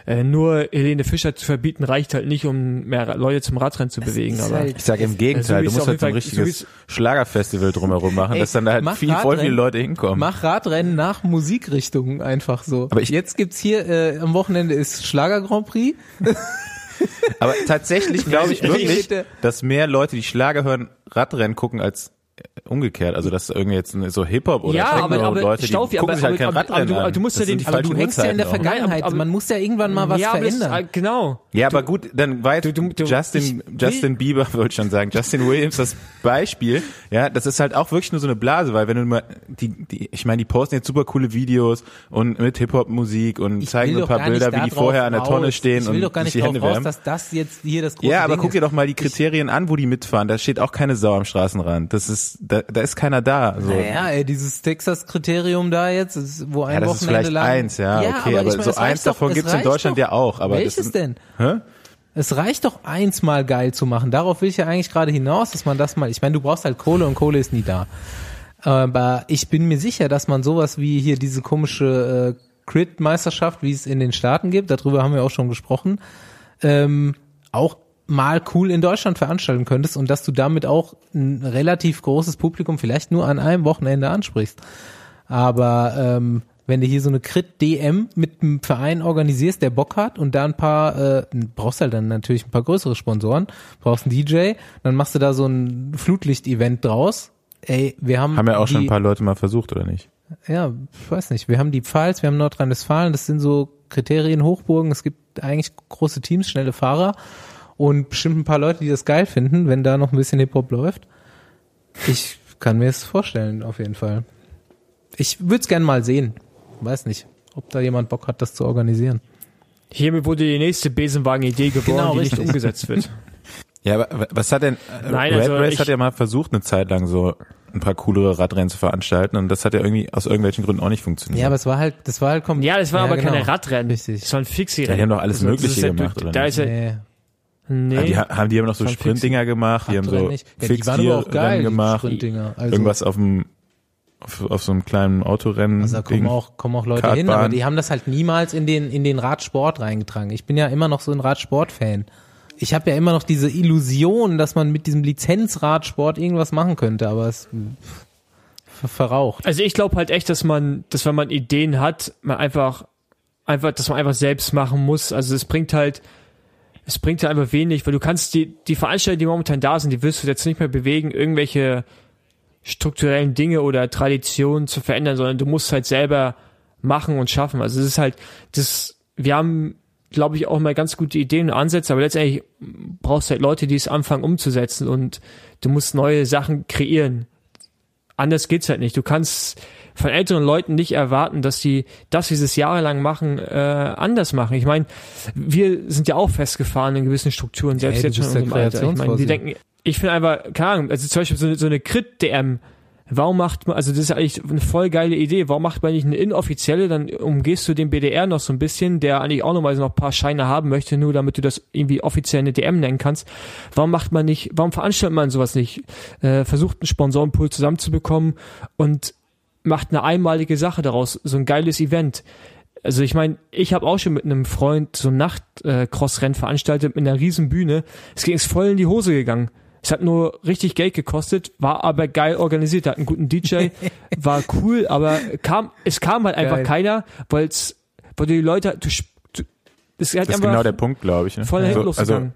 Äh, nur Helene Fischer zu verbieten, reicht halt nicht, um mehr Leute zum Radrennen zu bewegen. Aber halt- Ich sage im Gegenteil, so du musst halt so ein so richtiges Schlagerfestival drumherum machen, Ey, dass dann da halt mach viel, voll viele Radrennen. Leute hinkommen. Mach Radrennen nach Musikrichtungen einfach so. Aber ich- Jetzt gibt's hier, äh, am Wochenende ist Schlager Grand Prix. [laughs] Aber tatsächlich [laughs] glaube ich wirklich, dass mehr Leute, die Schlager hören, Radrennen gucken als umgekehrt. Also dass irgendwie jetzt so Hip-Hop oder Ja, Techno aber- aber Leute, die Staufi, gucken aber- sich halt aber- kein aber- aber Radrennen du- an. du musst ja Das den- die Aber du hängst ja in der. Vergangenheit. aber- Man muss ja irgendwann mal was ja, aber das- verändern. äh, genau. Ja, aber gut, dann war jetzt Du- du- du- Justin, ich Justin Bieber, [laughs] wollte ich schon sagen, Justin Williams das Beispiel. Ja, das ist halt auch wirklich nur so eine Blase, weil wenn du mal, die, die, ich meine, die posten jetzt super coole Videos und mit Hip-Hop-Musik und Ich zeigen so ein paar Bilder, wie die vorher an der Tonne stehen Ich will und doch gar sich nicht die Hände wärmen. dass das jetzt hier das große Ja, aber guck dir ist. doch mal die Kriterien an, wo die mitfahren. Da steht auch keine Sau am Straßenrand. Das ist, da, da ist keiner da. So. Naja, ey, dieses Texas-Kriterium da jetzt, ist, wo ein Ja, das ist Wochenende vielleicht lang... eins, ja, okay, aber ich meine, so eins doch- davon es gibt's in Deutschland doch. ja auch, aber das Welches ist- denn? Hä? Es reicht doch eins mal geil zu machen. Darauf will ich ja eigentlich gerade hinaus, dass man das mal, ich meine, du brauchst halt Kohle und Kohle ist nie da. Aber ich bin mir sicher, dass man sowas wie hier diese komische äh, Crit-Meisterschaft, wie es in den Staaten gibt, darüber haben wir auch schon gesprochen, ähm, auch mal cool in Deutschland veranstalten könntest und dass du damit auch ein relativ großes Publikum vielleicht nur an einem Wochenende ansprichst. Aber ähm, wenn du hier so eine Crit-DM mit einem Verein organisierst, der Bock hat und da ein paar, äh, brauchst halt dann natürlich ein paar größere Sponsoren, brauchst einen DJ, dann machst du da so ein Flutlicht-Event draus. Ey, wir haben. Haben ja auch die, schon ein paar Leute mal versucht, oder nicht? Ja, ich weiß nicht. Wir haben die Pfalz, wir haben Nordrhein-Westfalen, das sind so Kriterien, Hochburgen, es gibt eigentlich große Teams, schnelle Fahrer und bestimmt ein paar Leute, die das geil finden, wenn da noch ein bisschen Hip-Hop läuft. Ich kann mir es vorstellen, auf jeden Fall. Ich würde es gerne mal sehen. Weiß nicht, ob da jemand Bock hat, das zu organisieren. Hiermit wurde die nächste Besenwagen-Idee geboren, Genau, die richtig. nicht umgesetzt wird. [laughs] Ja, aber was hat denn, äh, Nein, Red also Race ich- hat ja mal versucht, eine Zeit lang so ein paar coolere Radrennen zu veranstalten und das hat ja irgendwie aus irgendwelchen Gründen auch nicht funktioniert. Ja, aber es war halt, das war halt kom- Ja, das war aber genau. keine Radrennen. Richtig. Das waren Fixie-Rennen. Ja, die haben doch alles Also, Mögliche ja- gemacht, oder Da nicht? ist ja, Nee. Nee. Ja, die ha- haben die haben noch so Sprintdinger gemacht, die haben so nicht. Ja, die Fix waren aber auch geil, die gemacht. Also- irgendwas auf dem auf, auf so einem kleinen Autorennen. Also da kommen Ding. auch, kommen auch Leute Kartbahn. hin, aber die haben das halt niemals in den, in den Radsport reingetragen. Ich bin ja immer noch so ein Radsport-Fan. Ich habe ja immer noch diese Illusion, dass man mit diesem Lizenzradsport irgendwas machen könnte, aber es ver- verraucht. Also ich glaube halt echt, dass man, dass wenn man Ideen hat, man einfach, einfach, dass man einfach selbst machen muss. Also es bringt halt, es bringt halt einfach wenig, weil du kannst die, die Veranstaltungen, die momentan da sind, die wirst du jetzt nicht mehr bewegen, irgendwelche strukturellen Dinge oder Traditionen zu verändern, sondern du musst halt selber machen und schaffen. Also es ist halt, das, wir haben, glaube ich, auch mal ganz gute Ideen und Ansätze, aber letztendlich brauchst du halt Leute, die es anfangen umzusetzen und du musst neue Sachen kreieren anders geht's halt nicht. Du kannst von älteren Leuten nicht erwarten, dass die das, wie sie es jahrelang machen, äh, anders machen. Ich meine, wir sind ja auch festgefahren in gewissen Strukturen, selbst ey, jetzt schon in unserem Alter. Ich meine, die denken, ich finde einfach, keine Ahnung, also zum Beispiel so, eine- so eine Crit-DM, Warum macht man, also das ist eigentlich eine voll geile Idee, warum macht man nicht eine inoffizielle, dann umgehst du den BDR noch so ein bisschen, der eigentlich auch nochmal so noch ein paar Scheine haben möchte, nur damit du das irgendwie offiziell eine DM nennen kannst. Warum macht man nicht, warum veranstaltet man sowas nicht? Äh, versucht einen Sponsorenpool zusammenzubekommen und macht eine einmalige Sache daraus, so ein geiles Event. Also ich meine, ich habe auch schon mit einem Freund so ein Nacht-Cross-Rennen veranstaltet mit einer riesen Bühne. Es ging es voll in die Hose gegangen. Es hat nur richtig Geld gekostet, war aber geil organisiert, hat einen guten DJ, [laughs] war cool, aber kam, es kam halt einfach Geil. keiner, weil's, weil die Leute, du, sp- du es hat Das ist einfach genau der Punkt, glaube ich. Ne? voll also, also,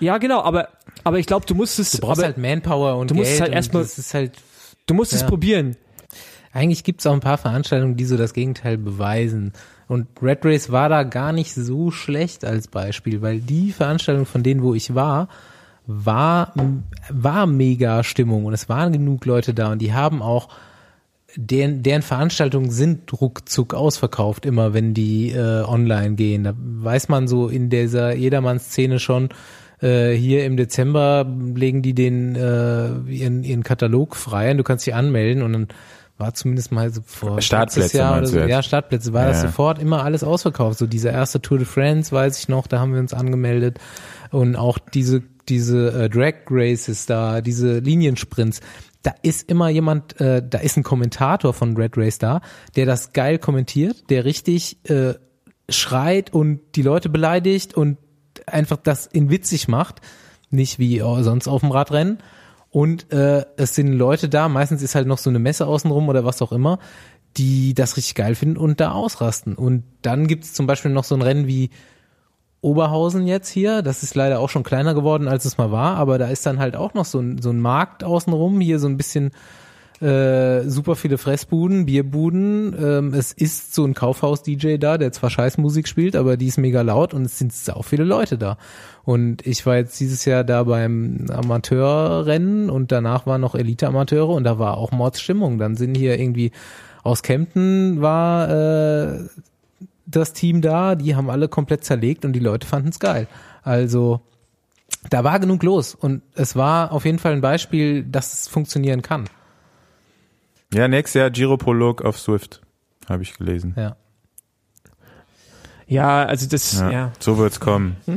ja, genau, aber, aber ich glaube, du musst es, Du brauchst aber halt Manpower und du musst Geld halt und erstmal- das ist halt du musst es ja. probieren. Eigentlich gibt's auch ein paar Veranstaltungen, die so das Gegenteil beweisen. Und Red Race war da gar nicht so schlecht als Beispiel, weil die Veranstaltung von denen, wo ich war, war, war mega Stimmung und es waren genug Leute da und die haben auch, deren, deren Veranstaltungen sind ruckzuck ausverkauft, immer wenn die äh, online gehen. Da weiß man so in dieser Jedermann-Szene schon, äh, hier im Dezember legen die den äh, ihren, ihren Katalog frei und du kannst dich anmelden und dann war zumindest mal so vor Startplätze Jahr oder so, ja Startplätze war das Ja. sofort immer alles ausverkauft. So diese erste Tour de France weiß ich noch, da haben wir uns angemeldet und auch diese diese äh, Drag Races da, diese Liniensprints. Da ist immer jemand, äh, da ist ein Kommentator von Red Race da, der das geil kommentiert, der richtig äh, schreit und die Leute beleidigt und einfach das in witzig macht, nicht wie oh, sonst auf dem Radrennen. Und äh, es sind Leute da, meistens ist halt noch so eine Messe außenrum oder was auch immer, die das richtig geil finden und da ausrasten. Und dann gibt's zum Beispiel noch so ein Rennen wie Oberhausen jetzt hier. Das ist leider auch schon kleiner geworden, als es mal war, aber da ist dann halt auch noch so ein, so ein Markt außenrum, hier so ein bisschen äh, super viele Fressbuden, Bierbuden. Ähm, es ist so ein Kaufhaus-DJ da, der zwar Scheißmusik spielt, aber die ist mega laut und es sind auch viele Leute da. Und ich war jetzt dieses Jahr da beim Amateurrennen und danach waren noch Elite-Amateure und da war auch Mordsstimmung. Dann sind hier irgendwie aus Kempten war äh, das Team da, die haben alle komplett zerlegt und die Leute fanden es geil. Also da war genug los und es war auf jeden Fall ein Beispiel, dass es funktionieren kann. Ja, nächstes Jahr Giro-Prolog auf Swift, habe ich gelesen. Ja. Ja, also das, Ja, ja. So wird's kommen. [laughs]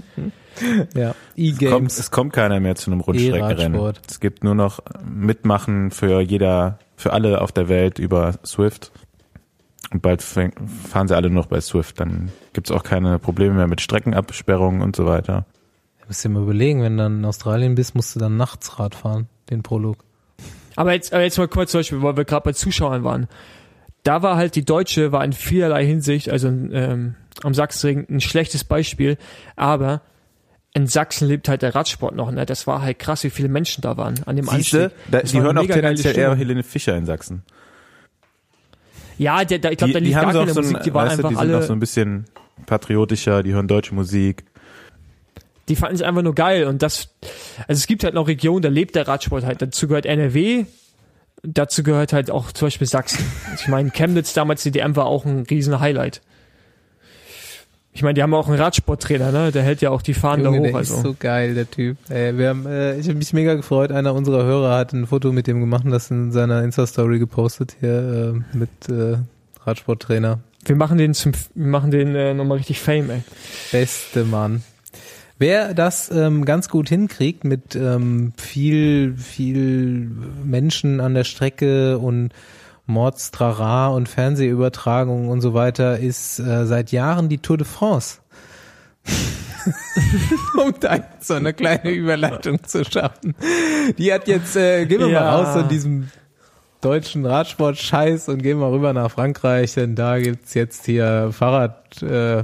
Ja. Kommt, E-Games. es kommt keiner mehr zu einem Rundstreckenrennen. Es gibt nur noch Mitmachen für jeder, für alle auf der Welt über Swift. Und bald fahren sie alle nur noch bei Swift. Dann gibt's auch keine Probleme mehr mit Streckenabsperrungen und so weiter. Du musst dir mal überlegen, wenn du dann in Australien bist, musst du dann nachts Rad fahren, den Prolog. Aber jetzt, aber jetzt mal kurz zum Beispiel, weil wir gerade bei Zuschauern waren. da war halt die Deutsche, war in vielerlei Hinsicht, also ähm, am Sachsenring ein schlechtes Beispiel, aber in Sachsen lebt halt der Radsport noch, ne? Das war halt krass, wie viele Menschen da waren an dem Siehste, da, die hören auch tendenziell eher. Helene Fischer in Sachsen. Ja, der, der, ich glaube, da die, lief die gar so keine so ein, Musik, die waren weißt einfach die sind auch alle, so ein bisschen patriotischer, die hören deutsche Musik. Die fanden es einfach nur geil und das, also es gibt halt noch Regionen, da lebt der Radsport halt, dazu gehört NRW, dazu gehört halt auch zum Beispiel Sachsen. Ich meine, Chemnitz damals, die DM war auch ein riesen Highlight. Ich meine, die haben auch einen Radsporttrainer, ne? Der hält ja auch die Fahnen Junge, da der hoch. ist Also. so geil, der Typ. Ey, wir haben, äh, ich habe mich mega gefreut. Einer unserer Hörer hat ein Foto mit dem gemacht und das in seiner Insta-Story gepostet hier äh, mit äh, Radsporttrainer. Wir machen den zum, wir machen den äh, nochmal richtig Fame, ey. Beste Mann. Wer das ähm, ganz gut hinkriegt mit ähm, viel, viel Menschen an der Strecke und Mordstrara und Fernsehübertragungen und so weiter, ist äh, seit Jahren die Tour de France. [laughs] um da so eine kleine Überleitung zu schaffen. Die hat jetzt, äh, gehen wir Ja. mal raus von diesem deutschen Radsport-Scheiß und gehen mal rüber nach Frankreich, denn da gibt's jetzt hier Fahrrad, äh,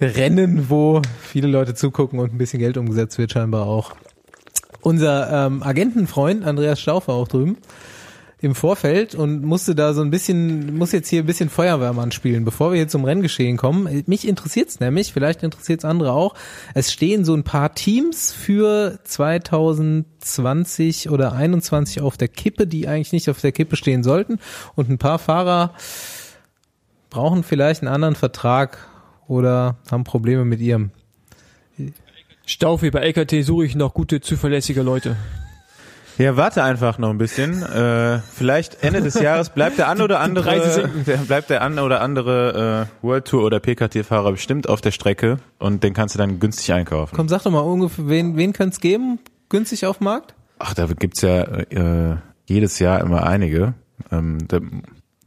Rennen, wo viele Leute zugucken und ein bisschen Geld umgesetzt wird scheinbar auch. Unser ähm, Agentenfreund Andreas Stauf war auch drüben im Vorfeld und musste da so ein bisschen, muss jetzt hier ein bisschen Feuerwehrmann spielen, bevor wir jetzt zum Renngeschehen kommen. Mich interessiert's nämlich, vielleicht interessiert's andere auch. Es stehen so ein paar Teams für 2020 oder 21 auf der Kippe, die eigentlich nicht auf der Kippe stehen sollten. Und ein paar Fahrer brauchen vielleicht einen anderen Vertrag oder haben Probleme mit ihrem. Staufi, bei LKT suche ich noch gute, zuverlässige Leute. Ja, warte einfach noch ein bisschen. Äh, vielleicht Ende des Jahres bleibt der an oder andere, der, bleibt der an oder andere äh, World Tour oder PKT-Fahrer bestimmt auf der Strecke und den kannst du dann günstig einkaufen. Komm, sag doch mal ungefähr, wen, wen könnte es geben? Günstig auf dem Markt? Ach, da gibt's ja äh, jedes Jahr immer einige. Ähm, da,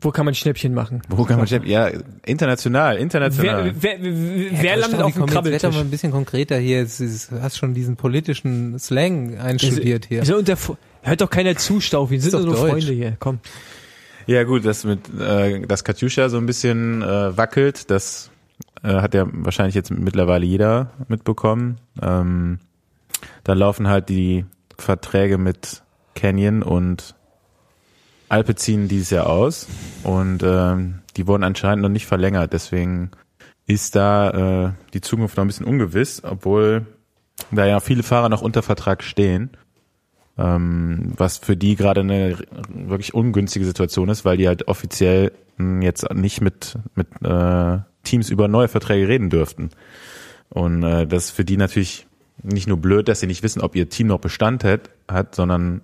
Wo kann man Schnäppchen machen? wo kann man ja international, international. Wer, wer, wer, wer Ja, landet auf dem komm, jetzt werd doch Krabbeltisch? mal ein bisschen konkreter hier. Ist- hast schon diesen politischen Slang einstudiert hier. Sind unter, hört doch keiner zu, Staufi. Wir sind Ist nur doch Deutsch. Freunde hier. Komm. Ja gut, das mit äh, das Katjuscha so ein bisschen äh, wackelt, das äh, hat ja wahrscheinlich jetzt mittlerweile jeder mitbekommen. Ähm, da laufen halt die Verträge mit Canyon und Alpecin dieses Jahr aus und ähm, die wurden anscheinend noch nicht verlängert. Deswegen ist da äh, die Zukunft noch ein bisschen ungewiss, obwohl da ja viele Fahrer noch unter Vertrag stehen ähm, was für die gerade eine wirklich ungünstige Situation ist, weil die halt offiziell mh, jetzt nicht mit mit äh, Teams über neue Verträge reden dürften. Und äh, das ist für die natürlich nicht nur blöd, dass sie nicht wissen, ob ihr Team noch Bestand hat, hat, sondern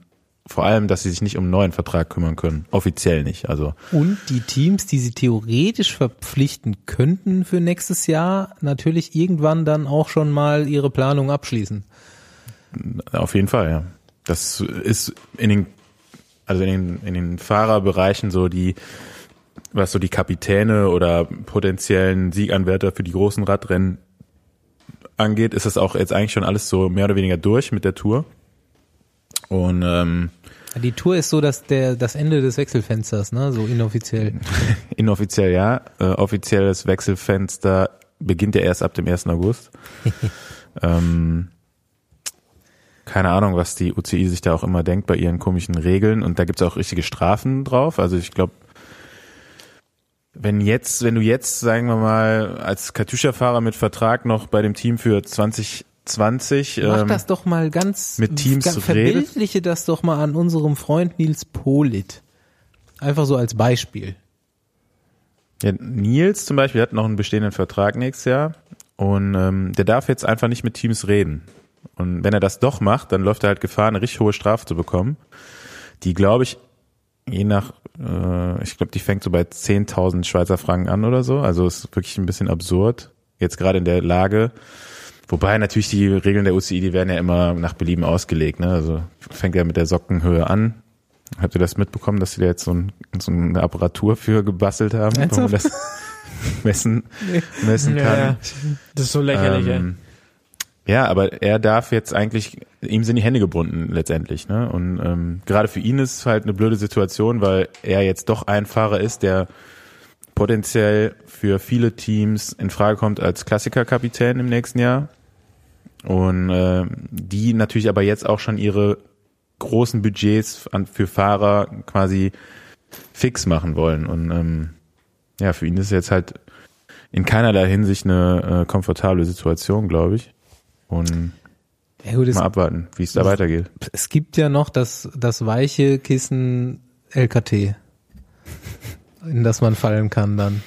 vor allem, dass sie sich nicht um einen neuen Vertrag kümmern können. Offiziell nicht. Also Und die Teams, die sie theoretisch verpflichten könnten für nächstes Jahr, natürlich irgendwann dann auch schon mal ihre Planung abschließen. Auf jeden Fall, ja. Das ist in den, also in den, in den Fahrerbereichen so die, was so die Kapitäne oder potenziellen Sieganwärter für die großen Radrennen angeht, ist das auch jetzt eigentlich schon alles so mehr oder weniger durch mit der Tour. Und ähm, Die Tour ist so, dass der das Ende des Wechselfensters, ne, so inoffiziell. [laughs] inoffiziell ja, äh, offizielles Wechselfenster beginnt ja erst ab dem 1. August. [laughs] ähm, keine Ahnung, was die UCI sich da auch immer denkt bei ihren komischen Regeln. Und da gibt's auch richtige Strafen drauf. Also ich glaube, wenn jetzt, wenn du jetzt, sagen wir mal, als Katjuscha-Fahrer mit Vertrag noch bei dem Team für 2020 Mach ähm, das doch mal ganz, mit Teams ganz verbildliche das doch mal an unserem Freund Nils Polit. Einfach so als Beispiel. Ja, Nils zum Beispiel hat noch einen bestehenden Vertrag nächstes Jahr und ähm, der darf jetzt einfach nicht mit Teams reden. Und wenn er das doch macht, dann läuft er halt Gefahr, eine richtig hohe Strafe zu bekommen, die, glaube ich, je nach, äh, ich glaube, die fängt so bei 10.000 Schweizer Franken an oder so. Also ist wirklich ein bisschen absurd, jetzt gerade in der Lage. Wobei natürlich die Regeln der UCI, die werden ja immer nach Belieben ausgelegt. Ne? Also fängt ja mit der Sockenhöhe an. Habt ihr das mitbekommen, dass sie da jetzt so, ein, so eine Apparatur für gebastelt haben, wo man das [laughs] messen, messen kann? Ja, das ist so lächerlich, ey. Ähm, ja, aber er darf jetzt eigentlich, ihm sind die Hände gebunden letztendlich. Ne? Und ähm, gerade für ihn ist es halt eine blöde Situation, weil er jetzt doch ein Fahrer ist, der potenziell für viele Teams in Frage kommt als Klassikerkapitän im nächsten Jahr. Und äh, die natürlich aber jetzt auch schon ihre großen Budgets an, für Fahrer quasi fix machen wollen. Und ähm, ja, für ihn ist es jetzt halt in keinerlei Hinsicht eine äh, komfortable Situation, glaube ich. Und Ja, gut, mal abwarten, wie es da weitergeht. es gibt ja noch das, das weiche Kissen LKT, in das man fallen kann dann.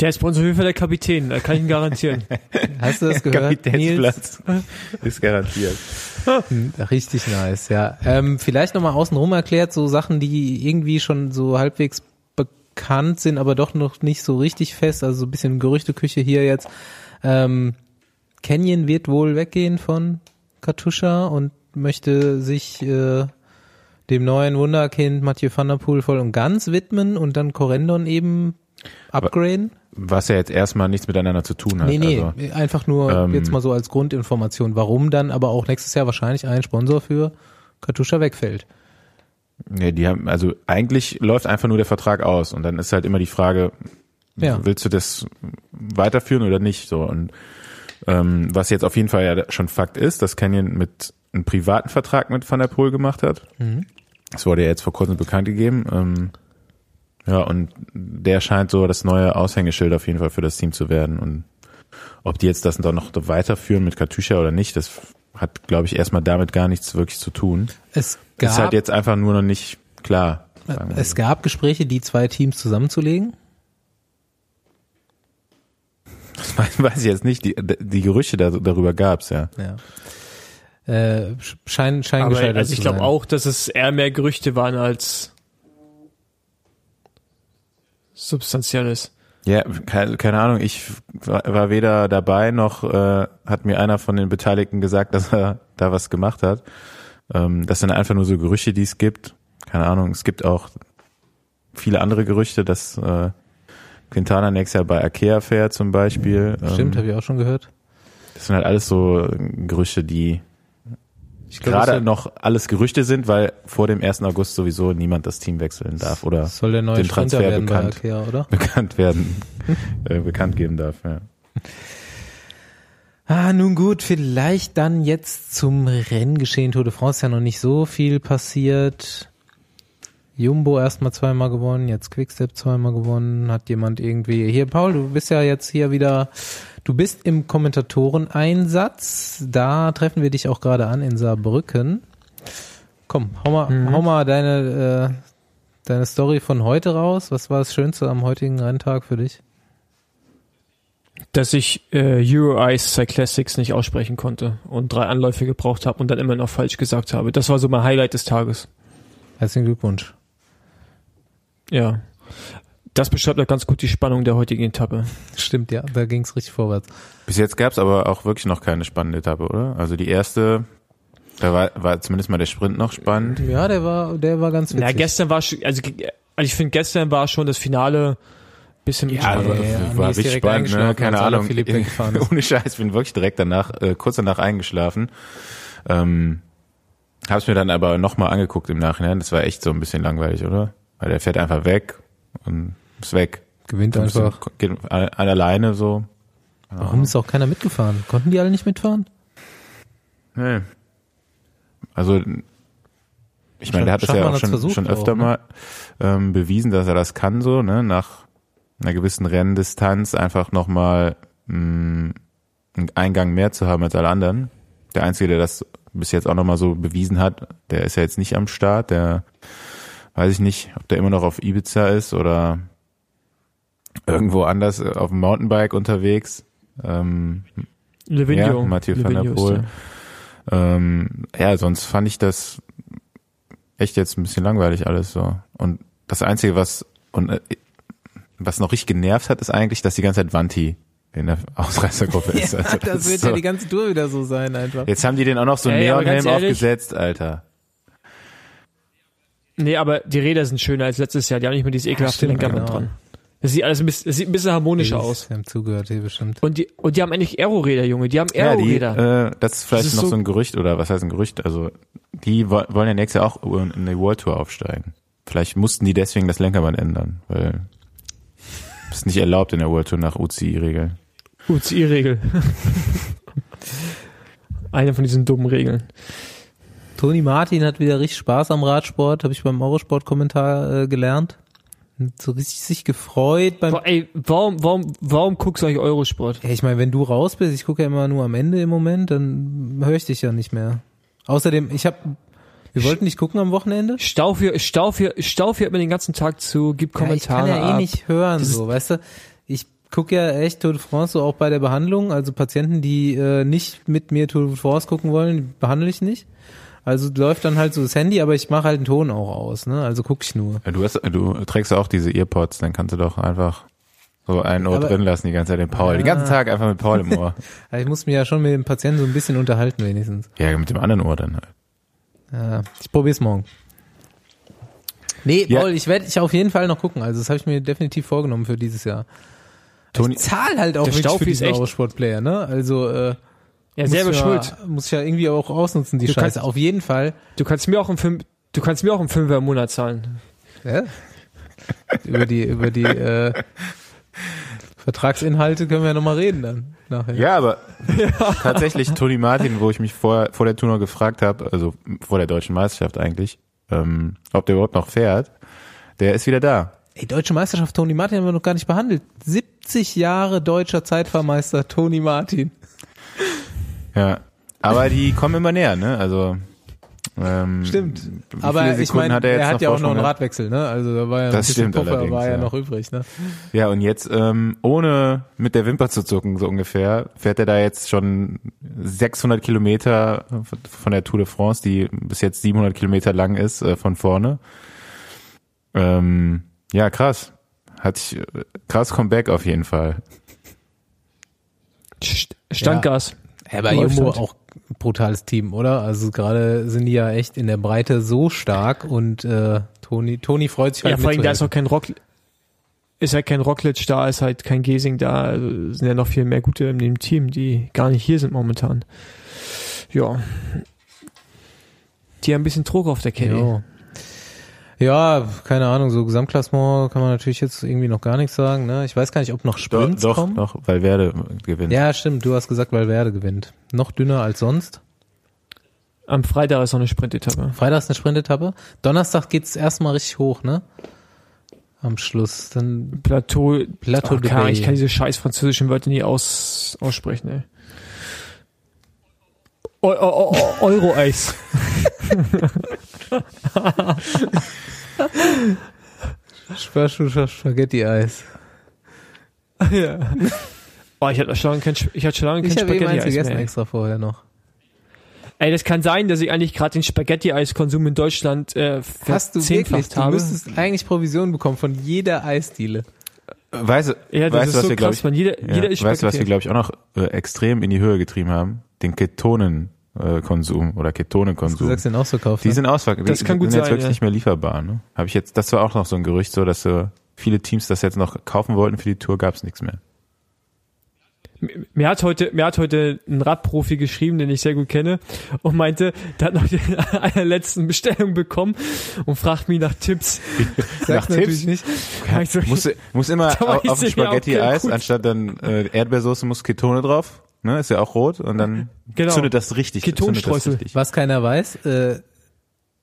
Der ist bei uns auf jeden Fall der Kapitän, da kann ich ihn garantieren. [laughs] Hast du das gehört, Nils? Kapitänsplatz ist garantiert. Hm, Richtig nice, ja. Ähm, vielleicht nochmal außenrum erklärt, so Sachen, die irgendwie schon so halbwegs bekannt sind, aber doch noch nicht so richtig fest, also so ein bisschen Gerüchteküche hier jetzt. Ähm, Canyon wird wohl weggehen von Katusha und möchte sich äh, dem neuen Wunderkind Mathieu van der Poel voll und ganz widmen und dann Corendon eben upgraden. Was ja jetzt erstmal nichts miteinander zu tun hat. Nee, nee, Also, einfach nur ähm, jetzt mal so als Grundinformation, warum dann aber auch nächstes Jahr wahrscheinlich ein Sponsor für Katusha wegfällt. nee, die haben, also eigentlich läuft einfach nur der Vertrag aus und dann ist halt immer die Frage, Ja. willst du das weiterführen oder nicht? So und ähm, was jetzt auf jeden Fall ja schon Fakt ist, dass Canyon mit einem privaten Vertrag mit Van der Poel gemacht hat. Mhm. Das wurde ja jetzt vor kurzem bekannt gegeben. Ähm, ja, und der scheint so das neue Aushängeschild auf jeden Fall für das Team zu werden. Und ob die jetzt das dann noch weiterführen mit Katusha oder nicht, das hat, glaube ich, erstmal damit gar nichts wirklich zu tun. Es ist halt gab, jetzt einfach nur noch nicht klar. es gab Gespräche, die zwei Teams zusammenzulegen. [laughs] Das weiß, weiß ich jetzt nicht. Die, die Gerüchte da, darüber gab's ja. Ja. Äh, schein, schein Aber also ich glaube auch, dass es eher mehr Gerüchte waren als substanzielles. Ja, keine, keine Ahnung. Ich war, war weder dabei noch äh, hat mir einer von den Beteiligten gesagt, dass er [laughs] da was gemacht hat. Ähm, das sind einfach nur so Gerüchte, die es gibt. Keine Ahnung. Es gibt auch viele andere Gerüchte, dass äh, Quintana nächstes Jahr bei Ikea fährt zum Beispiel. Stimmt, Ähm, habe ich auch schon gehört. das sind halt alles so Gerüchte, die Ich glaub, gerade noch alles Gerüchte sind, weil vor dem 1. August sowieso niemand das Team wechseln darf oder soll der neue den Transfer werden bei bekannt. Ikea, oder? [laughs] bekannt werden, [laughs] äh, bekannt geben darf. Ja. Ah, nun gut, vielleicht dann jetzt zum Renngeschehen Tour de France ja noch nicht so viel passiert. Jumbo erstmal zweimal gewonnen, jetzt Quickstep zweimal gewonnen, hat jemand irgendwie, hier Paul, du bist ja jetzt hier wieder, du bist im Kommentatoreneinsatz, da treffen wir dich auch gerade an in Saarbrücken. Komm, hau mal, Mhm. hau mal deine, äh, deine Story von heute raus. Was war das Schönste am heutigen Renntag für dich? Dass ich äh, Euro Ice Cyclassics nicht aussprechen konnte und drei Anläufe gebraucht habe und dann immer noch falsch gesagt habe. Das war so mein Highlight des Tages. Herzlichen Glückwunsch. Ja. Das beschreibt auch ganz gut die Spannung der heutigen Etappe. Stimmt, ja, da ging's richtig vorwärts. Bis jetzt gab's aber auch wirklich noch keine spannende Etappe, oder? Also die erste, da war, war zumindest mal der Sprint noch spannend. Ja, der war, der war ganz witzig. Na, gestern war schon, also, also ich finde, gestern war schon das Finale bisschen Ja, aber ja, ja, war richtig spannend, ne? Keine Ahnung. [laughs] Ohne Scheiß, bin wirklich direkt danach, äh, kurz danach eingeschlafen. Ähm, hab's mir dann aber nochmal angeguckt im Nachhinein. Das war echt so ein bisschen langweilig, oder? Weil der fährt einfach weg und ist weg. Gewinnt einfach. Geht an- an alleine so. Warum ist auch keiner mitgefahren? Konnten die alle nicht mitfahren? Nee. Also ich meine, der hat das ja auch schon, versucht schon öfter auch, ne? mal ähm, bewiesen, dass er das kann, so, ne, nach einer gewissen Renndistanz einfach nochmal mh, einen Eingang mehr zu haben als alle anderen. Der Einzige, der das bis jetzt auch nochmal so bewiesen hat, der ist ja jetzt nicht am Start, der weiß ich nicht, ob der immer noch auf Ibiza ist oder irgendwo anders auf dem Mountainbike unterwegs. Ähm, Livigno. Ja, Mathieu van der Poel. der. ähm, ja, sonst fand ich das echt jetzt ein bisschen langweilig alles so. Und das Einzige, was und äh, was noch richtig genervt hat, ist eigentlich, dass die ganze Zeit Vanti in der [laughs] Ausreißergruppe ist. Also das wird ist so. ja die ganze Tour wieder so sein einfach. Jetzt haben die den auch noch so einen Neonhelm aufgesetzt, Alter. Nee, aber die Räder sind schöner als letztes Jahr. Die haben nicht mehr dieses ekelhafte stimmt, Lenker mit genau. dran. Das sieht alles ein bisschen, das sieht ein bisschen harmonischer Die- aus. Die haben zugehört hier bestimmt. Und die, und die haben eigentlich Aero-Räder, Junge. Die haben Ja, die, Aero-Räder. äh, das ist vielleicht Das ist noch so, so- ein Gerücht oder was heißt ein Gerücht? Also die wo- wollen ja nächstes Jahr auch in die World Tour aufsteigen. Vielleicht mussten die deswegen das Lenkerband ändern, weil es ist nicht erlaubt in der World Tour nach UCI-Regeln. UCI-Regel. [laughs] Eine von diesen dummen Regeln. Toni Martin hat wieder richtig Spaß am Radsport, habe ich beim Eurosport-Kommentar äh, gelernt. Hat So richtig sich gefreut beim. Boah, ey, warum, warum, warum guckst du eigentlich Eurosport? Ja, ich meine, wenn du raus bist, ich gucke ja immer nur am Ende im Moment, dann höre ich dich ja nicht mehr. Außerdem, ich habe, wir wollten nicht gucken am Wochenende. Staufel, Staufel, Staufel hört mir den ganzen Tag zu, gibt Kommentare Ja, ich kann ja eh ab. nicht hören, Das so, weißt du. Ich gucke ja echt Tour de France so auch bei der Behandlung. Also Patienten, die äh, nicht mit mir Tour de France gucken wollen, behandle ich nicht. Also läuft dann halt so das Handy, aber ich mache halt den Ton auch aus, ne? Also gucke ich nur. Ja, Du, hast, du trägst auch diese Earpods, dann kannst du doch einfach so ein Ohr Aber- drin lassen die ganze Zeit den Paul. Den ganzen Tag einfach mit Paul im Ohr. [laughs] Ich muss mich ja schon mit dem Patienten so ein bisschen unterhalten wenigstens. ja, mit dem anderen Ohr dann halt. Ja, ich probier's morgen. Nee, Ja. Paul, ich werde ich auf jeden Fall noch gucken. Also das habe ich mir definitiv vorgenommen für dieses Jahr. Toni, Ich zahl halt auch wirklich für diesen Eurosport-Player, ne? Also äh, Ja, muss selber ja, schuld. Muss ich ja irgendwie auch ausnutzen, die Du Scheiße. kannst- Auf jeden Fall. Du kannst mir auch einen Film, du kannst mir auch einen Fünfer im Monat zahlen. Ja? über die, über die äh, Vertragsinhalte können wir ja nochmal reden dann nachher. Ja, aber [laughs] tatsächlich Toni Martin, wo ich mich vor, vor der Tour noch gefragt habe, also vor der deutschen Meisterschaft eigentlich, ähm, ob der überhaupt noch fährt, der ist wieder da. Ey, Deutsche Meisterschaft Toni Martin haben wir noch gar nicht behandelt. 70 Jahre deutscher Zeitfahrmeister Toni Martin. Ja. Aber die kommen immer näher, ne? Also ähm, Stimmt. Aber ich meine, hat er, er, hat ja auch noch einen? Radwechsel, ne? Also da war ja noch Das ein bisschen stimmt Puffer war ja, ja. noch übrig, ne? Ja, und jetzt ähm, ohne mit der Wimper zu zucken, so ungefähr, fährt er da jetzt schon 600 Kilometer von der Tour de France, die bis jetzt 700 Kilometer lang ist, äh, von vorne. Ähm, ja, krass. Hat sich, äh, krass Comeback auf jeden Fall. St- Standgas. Ja, bei Läuft Jumbo halt. auch ein brutales Team, oder? Also gerade sind die ja echt in der Breite so stark und äh, Toni, Toni freut sich halt Ja, vor allem, da ist auch kein Rock, ist halt kein Rockledge da, ist halt kein Gesing da, also sind ja noch viel mehr gute in dem Team, die gar nicht hier sind momentan. Ja. Die haben ein bisschen Druck auf der Kette. Ja, keine Ahnung, so Gesamtklassement kann man natürlich jetzt irgendwie noch gar nichts sagen. Ne? Ich weiß gar nicht, ob noch Sprints doch, kommen. doch, weil Werde gewinnt. Ja, stimmt, du hast gesagt, Valverde gewinnt. Noch dünner als sonst. Am Freitag ist noch eine Sprintetappe. Freitag ist eine Sprintetappe. Donnerstag geht's erstmal richtig hoch, ne? Am Schluss. Dann Plateau, Plateau oh, de Bay. ich kann diese scheiß französischen Wörter nie aus, aussprechen, ey. [laughs] Eu- Eu- Eu- Euro-Eis. [laughs] Spaghetti-Eis. ja. Oh, ich hatte schon lange kein, ich hatte schon lange Ich kein habe Spaghetti-Eis gegessen mehr. extra vorher noch. Ey, das kann sein, dass ich eigentlich gerade den Spaghetti-Eis-Konsum in Deutschland äh, Hast du wirklich? verzehnfacht Du habe. müsstest eigentlich Provision bekommen von jeder Eisdiele. Weißt du, Ja, das weißt, ist du, was so wir, glaub krass, ich, man. Jeder, ja, jeder ist weißt du, was wir, glaube ich, auch noch äh, extrem in die Höhe getrieben haben? Den Ketonenkonsum oder Du Ketonekonsum. sagst den ausverkauft. Die ne? sind ausverkauft. Das Die kann gut sind jetzt sein, wirklich ja. nicht mehr lieferbar. Ne? Habe ich jetzt, das war auch noch so ein Gerücht, so dass äh, viele Teams das jetzt noch kaufen wollten für die Tour, gab es nichts mehr. Mir hat heute, mir hat heute ein Radprofi geschrieben, den ich sehr gut kenne, und meinte, der hat noch die, [laughs] eine letzten Bestellung bekommen und fragt mich nach Tipps. [laughs] Nach natürlich Tipps? nicht. Ja, ich so, Muss, muss immer [laughs] auf, auf Spaghetti-Eis, anstatt dann äh, Erdbeersoße muss Ketone drauf. Ne, ist ja auch rot und dann Genau. zündet das richtig. das Ketonstreusel. richtig. Was keiner weiß, äh,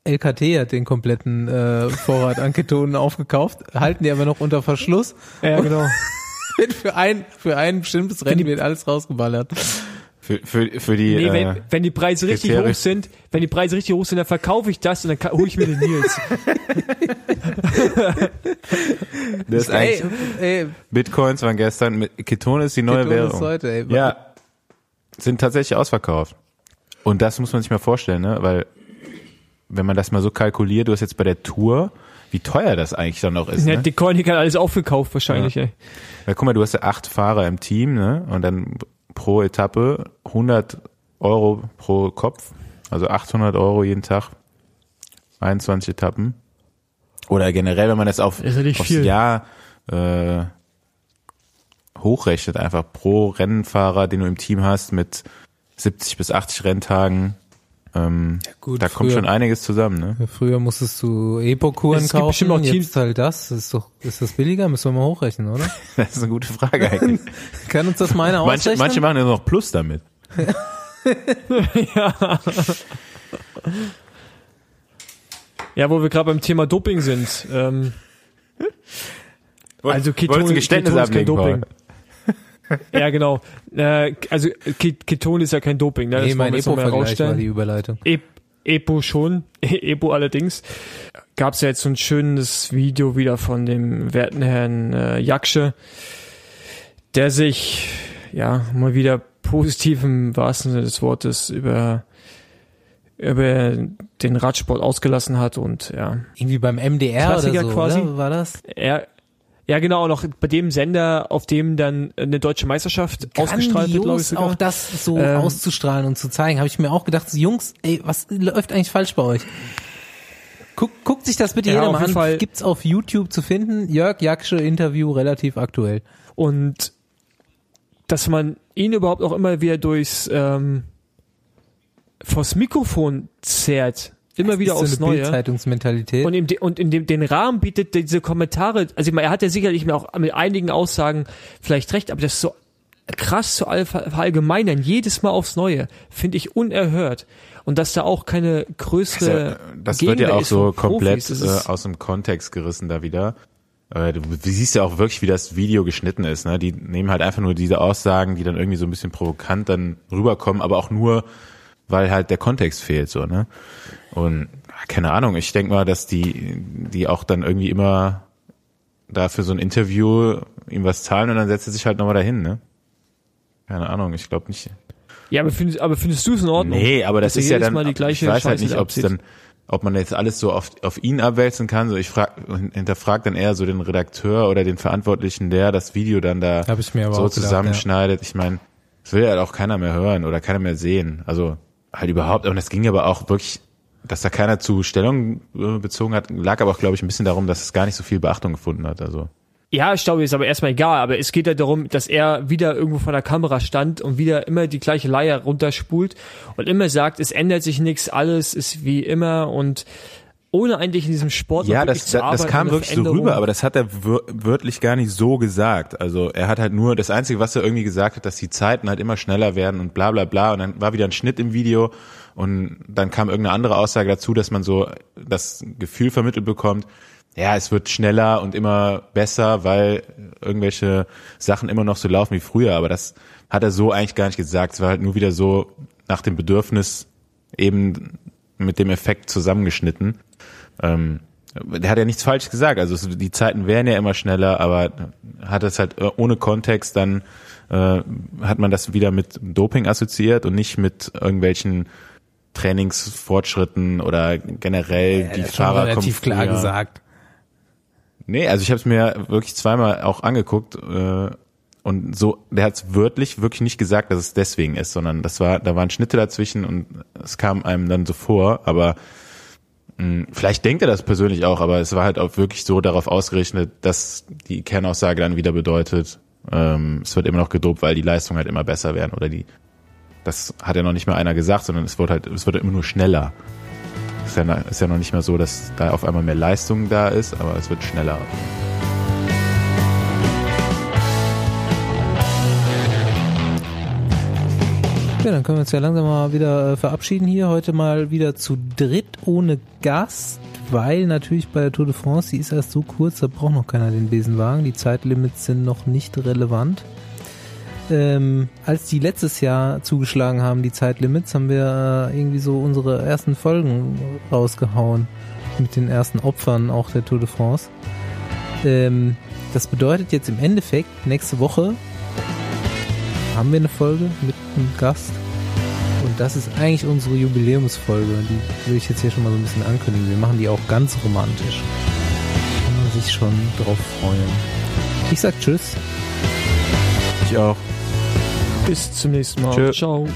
LKT hat den kompletten äh, Vorrat an Ketonen aufgekauft, halten die aber noch unter Verschluss. ja, genau. [laughs] Wird für ein, für ein bestimmtes Rennen wird alles rausgeballert. Für, für, für die Nee, äh, wenn, wenn die Preise richtig Kriterien. hoch sind, wenn die Preise richtig hoch sind, dann verkaufe ich das und dann hole ich mir den Nils. [laughs] das ist Ey, eigentlich, ey, Bitcoins waren gestern, mit Ketone ist die neue Ketone ist Währung. heute, ey. Ja, sind tatsächlich ausverkauft. Und das muss man sich mal vorstellen, ne? weil wenn man das mal so kalkuliert, du hast jetzt bei der Tour, wie teuer das eigentlich dann noch ist. Ja, Ne? die Koenig hat alles aufgekauft wahrscheinlich, ey. Weil guck mal, du hast ja acht Fahrer im Team, ne? Und dann pro Etappe 100 Euro pro Kopf, also 800 Euro jeden Tag, 21 Etappen. Oder generell, wenn man das auf, ja aufs viel. Jahr äh, hochrechnet, einfach pro Rennfahrer, den du im Team hast, mit 70 bis 80 Renntagen, ähm, gut, da kommt früher- schon einiges zusammen, ne? Früher musstest du Epo-Kuren Es gibt bestimmt kaufen, auch Teams- jetzt halt das. Ist doch, ist das billiger? Müssen wir mal hochrechnen, oder? [laughs] Das ist eine gute Frage eigentlich. [laughs] Kann uns das mal einer manche, ausrechnen? manche machen ja noch Plus damit. [laughs] Ja, wo wir gerade beim Thema Doping sind. Ähm, also Keton, Keton ist kein ablegen, Paul? [laughs] Ja, genau. Äh, also Ke- Keton ist ja kein Doping. Ne? nee, Das wollen mein Epo-Vergleich war die Überleitung. E Epo schon, [laughs] Epo allerdings. Gab es ja jetzt so ein schönes Video wieder von dem werten Herrn äh, Jaksche, der sich ja mal wieder positiv im wahrsten Sinne des Wortes über über den Radsport ausgelassen hat und ja, Irgendwie beim MDR Klassiker oder so, quasi. oder? War das? er ja genau noch bei dem Sender, auf dem dann eine deutsche Meisterschaft ausgestrahlt wird, glaube ich Grandios, sogar. auch das so Ähm, auszustrahlen und zu zeigen, habe ich mir auch gedacht, Jungs, ey, was läuft eigentlich falsch bei euch? Guck, guckt sich das bitte Ja, jeder mal an. Fall. Gibt's auf YouTube zu finden. Jörg Jaksche Interview relativ aktuell. und dass man ihn überhaupt auch immer wieder durchs ähm, vors Mikrofon zerrt, immer wieder ist aufs so eine Neue. Bildzeitungsmentalität. Und, in, de, und in dem den Rahmen bietet diese Kommentare, also ich meine, er hat ja sicherlich auch mit einigen Aussagen vielleicht recht, aber das ist so krass zu all- verallgemeinern, jedes Mal aufs Neue, finde ich unerhört. Und dass da auch keine größere Das wird ja auch so Profis, komplett das äh, aus dem Kontext gerissen da wieder. Äh, Du, du siehst ja auch wirklich, wie das Video geschnitten ist. Ne? Die nehmen halt einfach nur diese Aussagen, die dann irgendwie so ein bisschen provokant dann rüberkommen, aber auch nur, weil halt der Kontext fehlt. so ne Und keine Ahnung, ich denke mal, dass die, die auch dann irgendwie immer da für so ein Interview ihm was zahlen und dann setzt er sich halt nochmal dahin. Ne? Keine Ahnung, ich glaube nicht. Ja, aber findest, aber findest du es in Ordnung? Nee, aber das ist ja dann, Mal die gleiche ich weiß halt Scheiße nicht, ob es dann, ob man jetzt alles so auf, auf ihn abwälzen kann. So ich frag, hinterfrag dann eher so den Redakteur oder den Verantwortlichen, der das Video dann da Hab ich mir aber so zusammenschneidet. Ich meine, das will ja halt auch keiner mehr hören oder keiner mehr sehen. Also halt überhaupt, und das ging aber auch wirklich, dass da keiner zu Stellung äh, bezogen hat, lag aber auch, glaube ich, ein bisschen darum, dass es gar nicht so viel Beachtung gefunden hat. Also Ja, ich glaube, ist aber erstmal egal, aber es geht ja darum, dass er wieder irgendwo vor der Kamera stand und wieder immer die gleiche Leier runterspult und immer sagt, es ändert sich nichts, alles ist wie immer und ohne eigentlich in diesem Sport Ja, das, zu das, das kam wirklich so rüber, aber das hat er wör wörtlich gar nicht so gesagt. Also er hat halt nur, das Einzige, was er irgendwie gesagt hat, dass die Zeiten halt immer schneller werden und bla bla bla. Und dann war wieder ein Schnitt im Video und dann kam irgendeine andere Aussage dazu, dass man so das Gefühl vermittelt bekommt, ja, es wird schneller und immer besser, weil irgendwelche Sachen immer noch so laufen wie früher. Aber das hat er so eigentlich gar nicht gesagt. Es war halt nur wieder so nach dem Bedürfnis eben mit dem Effekt zusammengeschnitten. Ähm, der hat ja nichts falsch gesagt. Also es, die Zeiten werden ja immer schneller, aber hat es halt äh, ohne Kontext dann äh, hat man das wieder mit Doping assoziiert und nicht mit irgendwelchen Trainingsfortschritten oder generell die Er hat schon Fahrer relativ kommen klar früher. gesagt. Nee, also ich habe es mir wirklich zweimal auch angeguckt äh, und so, der hat es wörtlich wirklich nicht gesagt, dass es deswegen ist, sondern das war, da waren Schnitte dazwischen und es kam einem dann so vor, aber vielleicht denkt er das persönlich auch, aber es war halt auch wirklich so darauf ausgerichtet, dass die Kernaussage dann wieder bedeutet, ähm, es wird immer noch gedopt, weil die Leistungen halt immer besser werden oder die, das hat ja noch nicht mal einer gesagt, sondern es wird halt, es wird immer nur schneller. Ist ja, ist ja noch nicht mehr so, dass da auf einmal mehr Leistung da ist, aber es wird schneller. Ja, dann können wir uns ja langsam mal wieder äh, verabschieden hier. Heute mal wieder zu dritt ohne Gast, weil natürlich bei der Tour de France, die ist erst so kurz, da braucht noch keiner den Besenwagen. Die Zeitlimits sind noch nicht relevant. Ähm, als die letztes Jahr zugeschlagen haben, die Zeitlimits, haben wir äh, irgendwie so unsere ersten Folgen rausgehauen. Mit den ersten Opfern auch der Tour de France. Ähm, das bedeutet jetzt im Endeffekt, nächste Woche haben wir eine Folge mit einem Gast. Und das ist eigentlich unsere Jubiläumsfolge. Die will ich jetzt hier schon mal so ein bisschen ankündigen. Wir machen die auch ganz romantisch. Kann man sich schon drauf freuen. Ich sag Tschüss. Ich auch. Bis zum nächsten Mal. Tschö. Ciao.